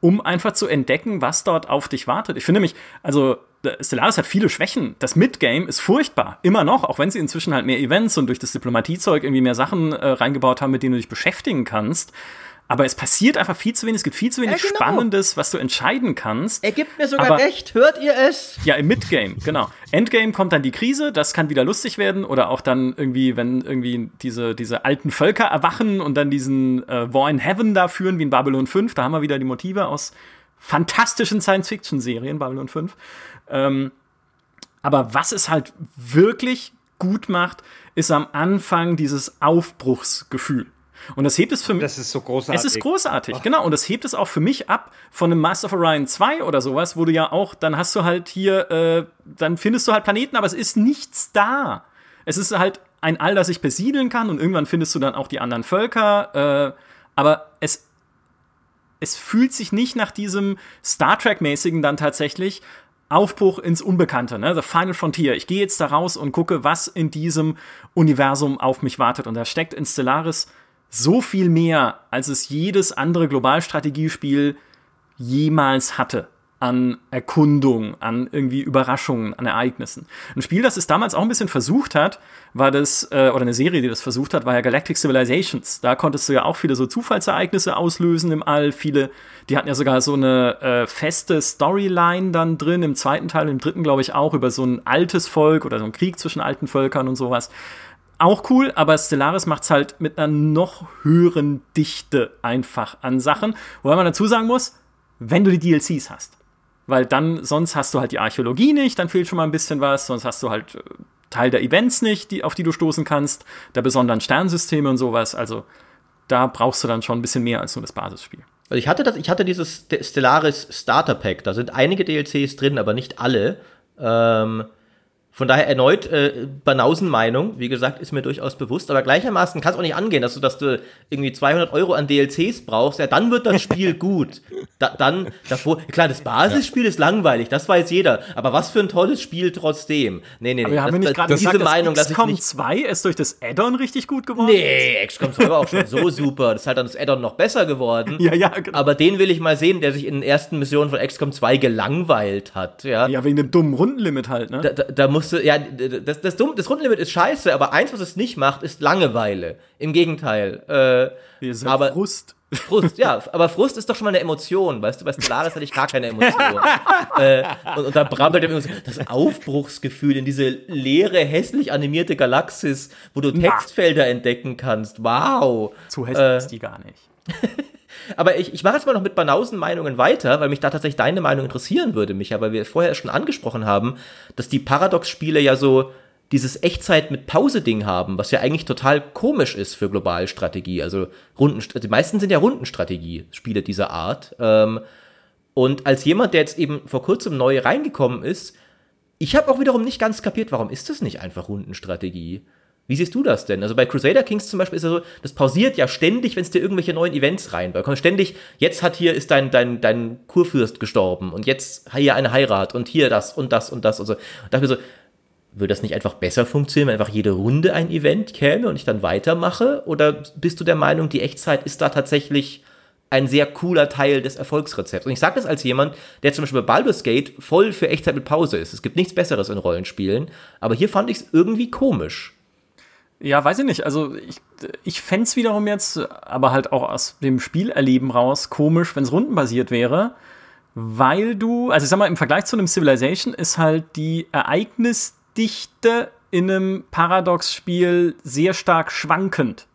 um einfach zu entdecken, was dort auf dich wartet. Ich finde mich, also Stellaris hat viele Schwächen. Das Midgame ist furchtbar, immer noch, auch wenn sie inzwischen halt mehr Events und durch das Diplomatiezeug irgendwie mehr Sachen äh, reingebaut haben, mit denen du dich beschäftigen kannst. Aber es passiert einfach viel zu wenig, es gibt viel zu wenig ja, genau. Spannendes, was du entscheiden kannst. Er gibt mir sogar aber, recht, hört ihr es? Ja, im Midgame, genau. Endgame kommt dann die Krise, das kann wieder lustig werden. Oder auch dann irgendwie, wenn irgendwie diese, diese alten Völker erwachen und dann diesen äh, War in Heaven da führen, wie in Babylon 5. Da haben wir wieder die Motive aus fantastischen Science-Fiction-Serien, Babylon 5. Ähm, aber was es halt wirklich gut macht, ist am Anfang dieses Aufbruchsgefühl. Und das hebt es für mich. Das ist so großartig. Es ist großartig, Ach. genau. Und das hebt es auch für mich ab von einem Master of Orion 2 oder sowas, wo du ja auch, dann hast du halt hier, äh, dann findest du halt Planeten, aber es ist nichts da. Es ist halt ein All, das sich besiedeln kann und irgendwann findest du dann auch die anderen Völker. Äh, aber es, es fühlt sich nicht nach diesem Star Trek-mäßigen dann tatsächlich Aufbruch ins Unbekannte, ne? The Final Frontier. Ich gehe jetzt da raus und gucke, was in diesem Universum auf mich wartet. Und da steckt in Stellaris so viel mehr, als es jedes andere Globalstrategiespiel jemals hatte an Erkundung, an irgendwie Überraschungen, an Ereignissen. Ein Spiel, das es damals auch ein bisschen versucht hat, war das, äh, oder eine Serie, die das versucht hat, war ja Galactic Civilizations. Da konntest du ja auch viele so Zufallsereignisse auslösen im All. Viele, die hatten ja sogar so eine äh, feste Storyline dann drin, im zweiten Teil, im dritten glaube ich auch, über so ein altes Volk oder so einen Krieg zwischen alten Völkern und sowas auch cool, aber Stellaris macht es halt mit einer noch höheren Dichte einfach an Sachen. Wobei man dazu sagen muss, wenn du die DLCs hast. Weil dann, sonst hast du halt die Archäologie nicht, dann fehlt schon mal ein bisschen was, sonst hast du halt äh, Teil der Events nicht, die, auf die du stoßen kannst, der besonderen Sternsysteme und sowas. Also da brauchst du dann schon ein bisschen mehr als nur das Basisspiel. Also ich hatte das, ich hatte dieses Stellaris Starter Pack, da sind einige DLCs drin, aber nicht alle. Ähm, von daher erneut äh, Banausen-Meinung, wie gesagt, ist mir durchaus bewusst, aber gleichermaßen kann es auch nicht angehen, dass du, dass du irgendwie 200 Euro an DLCs brauchst, ja, dann wird das Spiel gut. Da, dann, davor, klar, das Basisspiel ja. ist langweilig, das weiß jeder, aber was für ein tolles Spiel trotzdem. Nee, nee, nee. Aber wir haben das, nicht gerade diese gesagt, Meinung, dass XCOM 2 ist durch das Add-on richtig gut geworden? Nee, XCOM 2 war auch schon so super, das ist halt dann das Add-on noch besser geworden. ja, ja, genau. Aber den will ich mal sehen, der sich in den ersten Missionen von XCOM 2 gelangweilt hat, ja. Ja, wegen dem dummen Rundenlimit halt, ne? Da, da, da muss musste, ja, das, das, Dumm, das Rundenlimit ist scheiße, aber eins, was es nicht macht, ist Langeweile. Im Gegenteil. Äh, aber Frust. Frust, ja, aber Frust ist doch schon mal eine Emotion, weißt du, bei Stellaris hatte ich gar keine Emotion. äh, und, und da brabbelt er das Aufbruchsgefühl in diese leere, hässlich animierte Galaxis, wo du Textfelder entdecken kannst. Wow. Zu hässlich äh, ist die gar nicht. Aber ich, ich mache jetzt mal noch mit Banausen-Meinungen weiter, weil mich da tatsächlich deine Meinung interessieren würde, Micha, weil wir vorher schon angesprochen haben, dass die Paradox-Spiele ja so dieses Echtzeit mit Pause-Ding haben, was ja eigentlich total komisch ist für Globalstrategie. Also Runden, die meisten sind ja Rundenstrategie-Spiele dieser Art. Ähm, und als jemand, der jetzt eben vor kurzem neu reingekommen ist, ich habe auch wiederum nicht ganz kapiert, warum ist das nicht einfach Rundenstrategie? Wie siehst du das denn? Also bei Crusader Kings zum Beispiel ist es so, das pausiert ja ständig, wenn es dir irgendwelche neuen Events rein. Da kommt ständig, jetzt hat hier ist dein, dein, dein Kurfürst gestorben und jetzt hier eine Heirat und hier das und das und das und so. Und dachte so, würde das nicht einfach besser funktionieren, wenn einfach jede Runde ein Event käme und ich dann weitermache? Oder bist du der Meinung, die Echtzeit ist da tatsächlich ein sehr cooler Teil des Erfolgsrezepts? Und ich sage das als jemand, der zum Beispiel bei Baldur's Gate voll für Echtzeit mit Pause ist. Es gibt nichts Besseres in Rollenspielen, aber hier fand ich es irgendwie komisch Ja, weiß ich nicht. Also ich, ich fände es wiederum jetzt, aber halt auch aus dem Spielerleben raus, komisch, wenn es rundenbasiert wäre. Weil du, also ich sag mal, im Vergleich zu einem Civilization ist halt die Ereignisdichte in einem Paradox-Spiel sehr stark schwankend.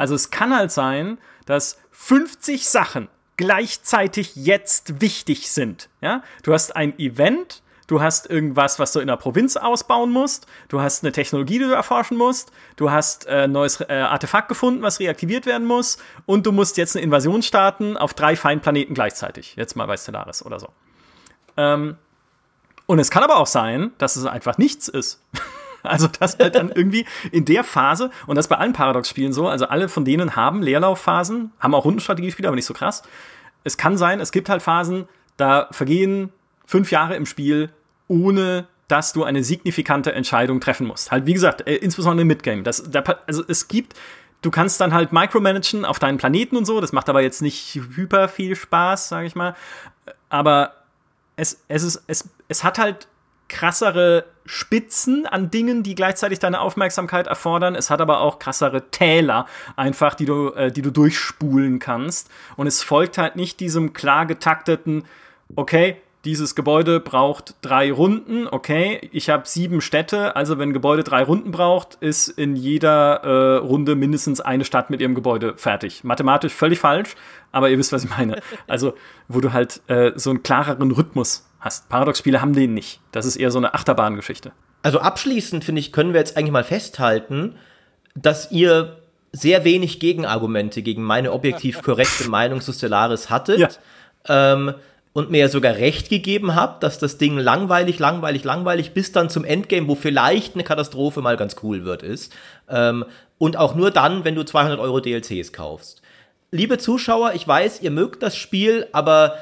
Also es kann halt sein, dass 50 Sachen gleichzeitig jetzt wichtig sind. Ja? Du hast ein Event, du hast irgendwas, was du in der Provinz ausbauen musst, du hast eine Technologie, die du erforschen musst, du hast ein äh, neues äh, Artefakt gefunden, was reaktiviert werden muss, und du musst jetzt eine Invasion starten auf drei Feinplaneten gleichzeitig. Jetzt mal bei Stellaris oder so. Ähm, und es kann aber auch sein, dass es einfach nichts ist. Also das halt dann irgendwie in der Phase, und das bei allen Paradox-Spielen so, also alle von denen haben Leerlaufphasen, haben auch Rundenstrategiespiele, aber nicht so krass. Es kann sein, es gibt halt Phasen, da vergehen fünf Jahre im Spiel, ohne dass du eine signifikante Entscheidung treffen musst. Halt, wie gesagt, äh, insbesondere im Midgame. Das, da, also es gibt, du kannst dann halt micromanagen auf deinen Planeten und so, das macht aber jetzt nicht hyper viel Spaß, sage ich mal. Aber es, es, ist, es, es hat halt krassere Spitzen an Dingen, die gleichzeitig deine Aufmerksamkeit erfordern. Es hat aber auch krassere Täler, einfach, die du, äh, die du durchspulen kannst. Und es folgt halt nicht diesem klar getakteten, okay, dieses Gebäude braucht drei Runden, okay, ich habe sieben Städte, also wenn ein Gebäude drei Runden braucht, ist in jeder äh, Runde mindestens eine Stadt mit ihrem Gebäude fertig. Mathematisch völlig falsch, aber ihr wisst, was ich meine. Also, wo du halt äh, so einen klareren Rhythmus hast. Paradox-Spiele haben den nicht. Das ist eher so eine Achterbahngeschichte. Also abschließend, finde ich, können wir jetzt eigentlich mal festhalten, dass ihr sehr wenig Gegenargumente gegen meine objektiv korrekte Meinung zu Stellaris hattet. Ja. Ähm, und mir ja sogar recht gegeben habt, dass das Ding langweilig, langweilig, langweilig bis dann zum Endgame, wo vielleicht eine Katastrophe mal ganz cool wird, ist. Ähm, und auch nur dann, wenn du 200 Euro DLCs kaufst. Liebe Zuschauer, ich weiß, ihr mögt das Spiel, aber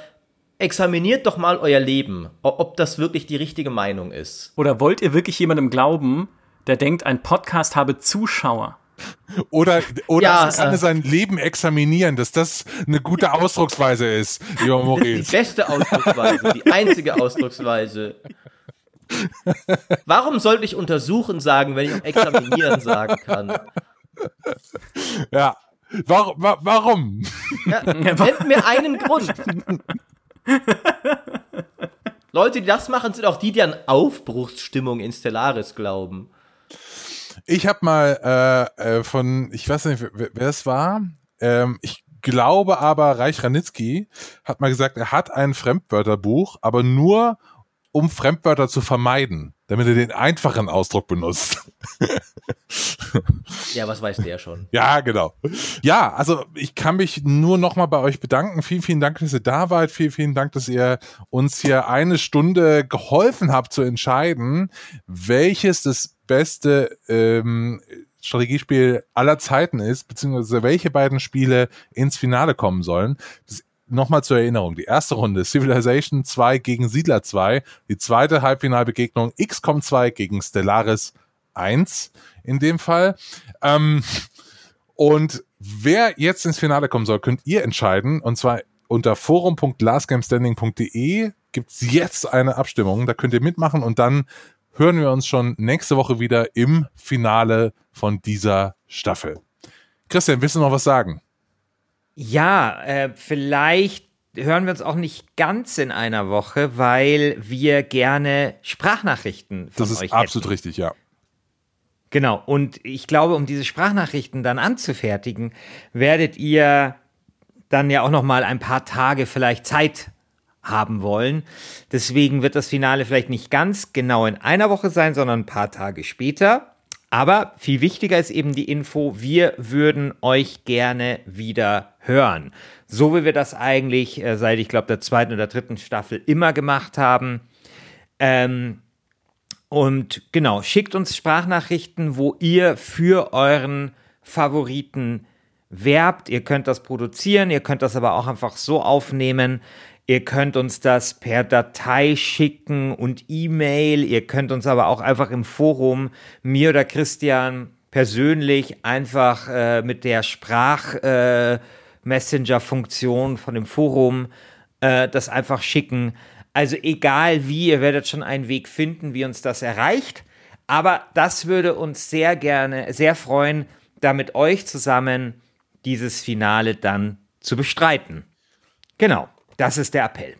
examiniert doch mal euer Leben, ob das wirklich die richtige Meinung ist. Oder wollt ihr wirklich jemandem glauben, der denkt, ein Podcast habe Zuschauer? Oder, oder Ja, es kann äh. sein Leben examinieren, dass das eine gute Ausdrucksweise ist, lieber Die Maurice. beste Ausdrucksweise, die einzige Ausdrucksweise. Warum sollte ich untersuchen sagen, wenn ich auch examinieren sagen kann? Ja. Warum? wa- Warum? Ja, nennt mir einen Grund. Leute, die das machen, sind auch die, die an Aufbruchsstimmung in Stellaris glauben. Ich habe mal äh, äh, von, ich weiß nicht, wer, wer es war. Ähm, ich glaube aber, Reich Ranitzky hat mal gesagt, er hat ein Fremdwörterbuch, aber nur um Fremdwörter zu vermeiden, damit er den einfachen Ausdruck benutzt. Ja, was weiß der schon? Ja, genau. Ja, also ich kann mich nur nochmal bei euch bedanken. Vielen, vielen Dank, dass ihr da wart. Vielen, vielen Dank, dass ihr uns hier eine Stunde geholfen habt zu entscheiden, welches das beste ähm, Strategiespiel aller Zeiten ist, beziehungsweise welche beiden Spiele ins Finale kommen sollen. Das Nochmal zur Erinnerung, die erste Runde Civilization 2 gegen Siedler 2, die zweite Halbfinalbegegnung XCOM 2 gegen Stellaris 1 in dem Fall. Ähm, und wer jetzt ins Finale kommen soll, könnt ihr entscheiden. Und zwar unter forum.lastgamestanding.de gibt's jetzt eine Abstimmung. Da könnt ihr mitmachen und dann hören wir uns schon nächste Woche wieder im Finale von dieser Staffel. Christian, willst du noch was sagen? Ja, äh, vielleicht hören wir uns auch nicht ganz in einer Woche, weil wir gerne Sprachnachrichten von Das ist euch absolut hätten. richtig, ja. Genau, und ich glaube, um diese Sprachnachrichten dann anzufertigen, werdet ihr dann ja auch noch mal ein paar Tage vielleicht Zeit haben wollen. Deswegen wird das Finale vielleicht nicht ganz genau in einer Woche sein, sondern ein paar Tage später. Aber viel wichtiger ist eben die Info, wir würden euch gerne wieder hören. So wie wir das eigentlich äh, seit, ich glaube, der zweiten oder dritten Staffel immer gemacht haben. Ähm, und genau, schickt uns Sprachnachrichten, wo ihr für euren Favoriten werbt. Ihr könnt das produzieren, ihr könnt das aber auch einfach so aufnehmen. Ihr könnt uns das per Datei schicken und E-Mail. Ihr könnt uns aber auch einfach im Forum, mir oder Christian persönlich, einfach äh, mit der Sprach-Messenger-Funktion von dem Forum äh, das einfach schicken. Also egal wie, ihr werdet schon einen Weg finden, wie uns das erreicht. Aber das würde uns sehr gerne, sehr freuen, da mit euch zusammen dieses Finale dann zu bestreiten. Genau, das ist der Appell.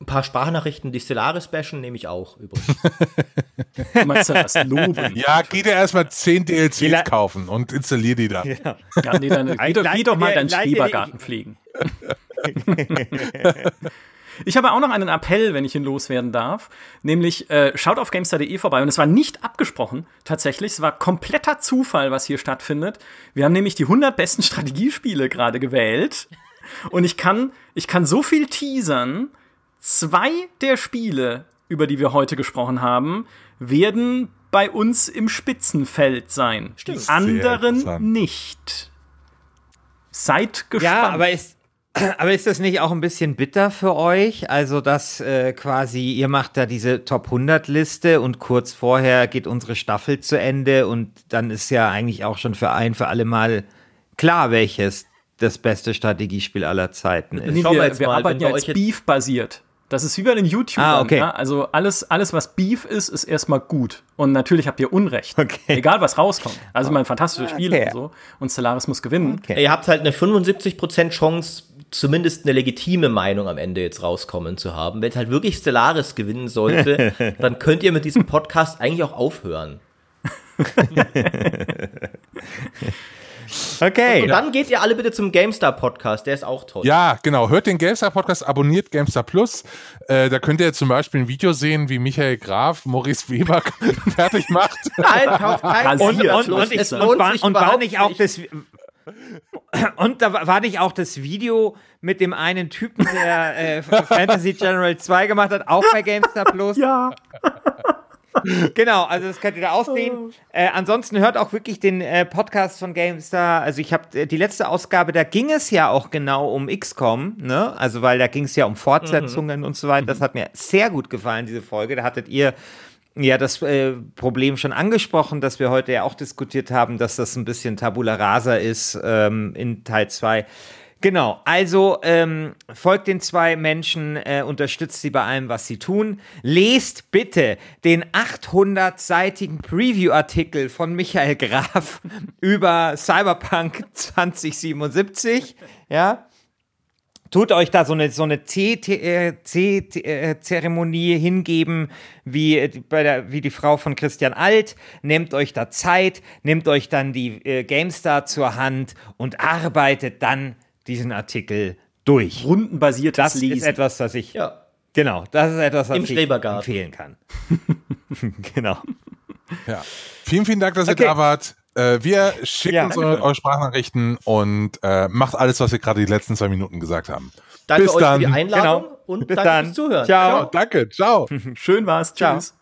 Ein paar Sprachnachrichten, die Stellaris bashen, nehme ich auch übrigens. Du meinst das loben? Ja, geh dir erstmal 10 DLCs Le- kaufen und installier die dann. Ja, nee, dann geh, doch, geh doch mal deinen Schrebergarten pflegen. Ich habe auch noch einen Appell, wenn ich ihn loswerden darf. Nämlich, äh, schaut auf gamestar.de vorbei. Und es war nicht abgesprochen, tatsächlich. Es war kompletter Zufall, was hier stattfindet. Wir haben nämlich die 100 besten Strategiespiele gerade gewählt. Und ich kann, ich kann so viel teasern. Zwei der Spiele, über die wir heute gesprochen haben, werden bei uns im Spitzenfeld sein. Die Sehr anderen nicht. Seid gespannt. Ja, aber ist, aber ist das nicht auch ein bisschen bitter für euch? Also, dass äh, quasi, ihr macht da diese Top 100 Liste und kurz vorher geht unsere Staffel zu Ende und dann ist ja eigentlich auch schon für ein, für alle Mal klar, welches das beste Strategiespiel aller Zeiten ist. Nee, Schauen wir wir, jetzt wir mal, arbeiten ja jetzt Beef-basiert. Das ist wie bei den YouTubern. Ah, okay. ja? Also alles, alles, was Beef ist, ist erstmal gut. Und natürlich habt ihr Unrecht. Okay. Egal, was rauskommt. Also, mein fantastische Spiele Okay. und so. Und Stellaris muss gewinnen. Okay. Ihr habt halt eine 75% Chance, zumindest eine legitime Meinung am Ende jetzt rauskommen zu haben. Wenn es halt wirklich Stellaris gewinnen sollte, dann könnt ihr mit diesem Podcast eigentlich auch aufhören. Okay. Und dann geht ihr alle bitte zum GameStar-Podcast, der ist auch toll. Ja, genau. Hört den GameStar Podcast, abonniert GameStar Plus. Äh, da könnt ihr zum Beispiel ein Video sehen, wie Michael Graf Maurice Weber fertig macht. Nein, kauft kein Und- und, und, und, war, und war nicht auch das und da war war nicht auch das Video mit dem einen Typen, der äh, Fantasy General 2 gemacht hat, auch bei GameStar Plus? Ja. Genau, also das könnt ihr da aussehen. Äh, ansonsten hört auch wirklich den äh, Podcast von GameStar. Also ich habe äh, die letzte Ausgabe, da ging es ja auch genau um XCOM, ne? Also weil da ging es ja um Fortsetzungen und so weiter. Das hat mir sehr gut gefallen, diese Folge. Da hattet ihr ja das äh, Problem schon angesprochen, dass wir heute ja auch diskutiert haben, dass das ein bisschen Tabula Rasa ist ähm, in Teil 2. Genau, also ähm, folgt den zwei Menschen, äh, unterstützt sie bei allem, was sie tun. Lest bitte den 800-seitigen Preview-Artikel von Michael Graf über Cyberpunk 2077. Ja, tut euch da so eine, so eine Tee-Zeremonie hingeben, wie, äh, bei der, wie die Frau von Christian Alt. Nehmt euch da Zeit, nehmt euch dann die äh, GameStar zur Hand und arbeitet dann diesen Artikel durch. Rundenbasiertes Das Lesen. ist etwas, das ich, Ja. genau, das ist etwas, was Im ich Schrebergarten. empfehlen kann. genau. Ja. Vielen, vielen Dank, dass ihr Okay. da wart. Äh, wir schicken Ja, uns eure, eure Sprachnachrichten und äh, macht alles, was wir gerade die letzten zwei Minuten gesagt haben. Danke Bis euch dann. für die Einladung Genau. und Bis danke dann. fürs Zuhören. Ciao. Ja, danke. Ciao. Schön war's. Ciao. Tschüss.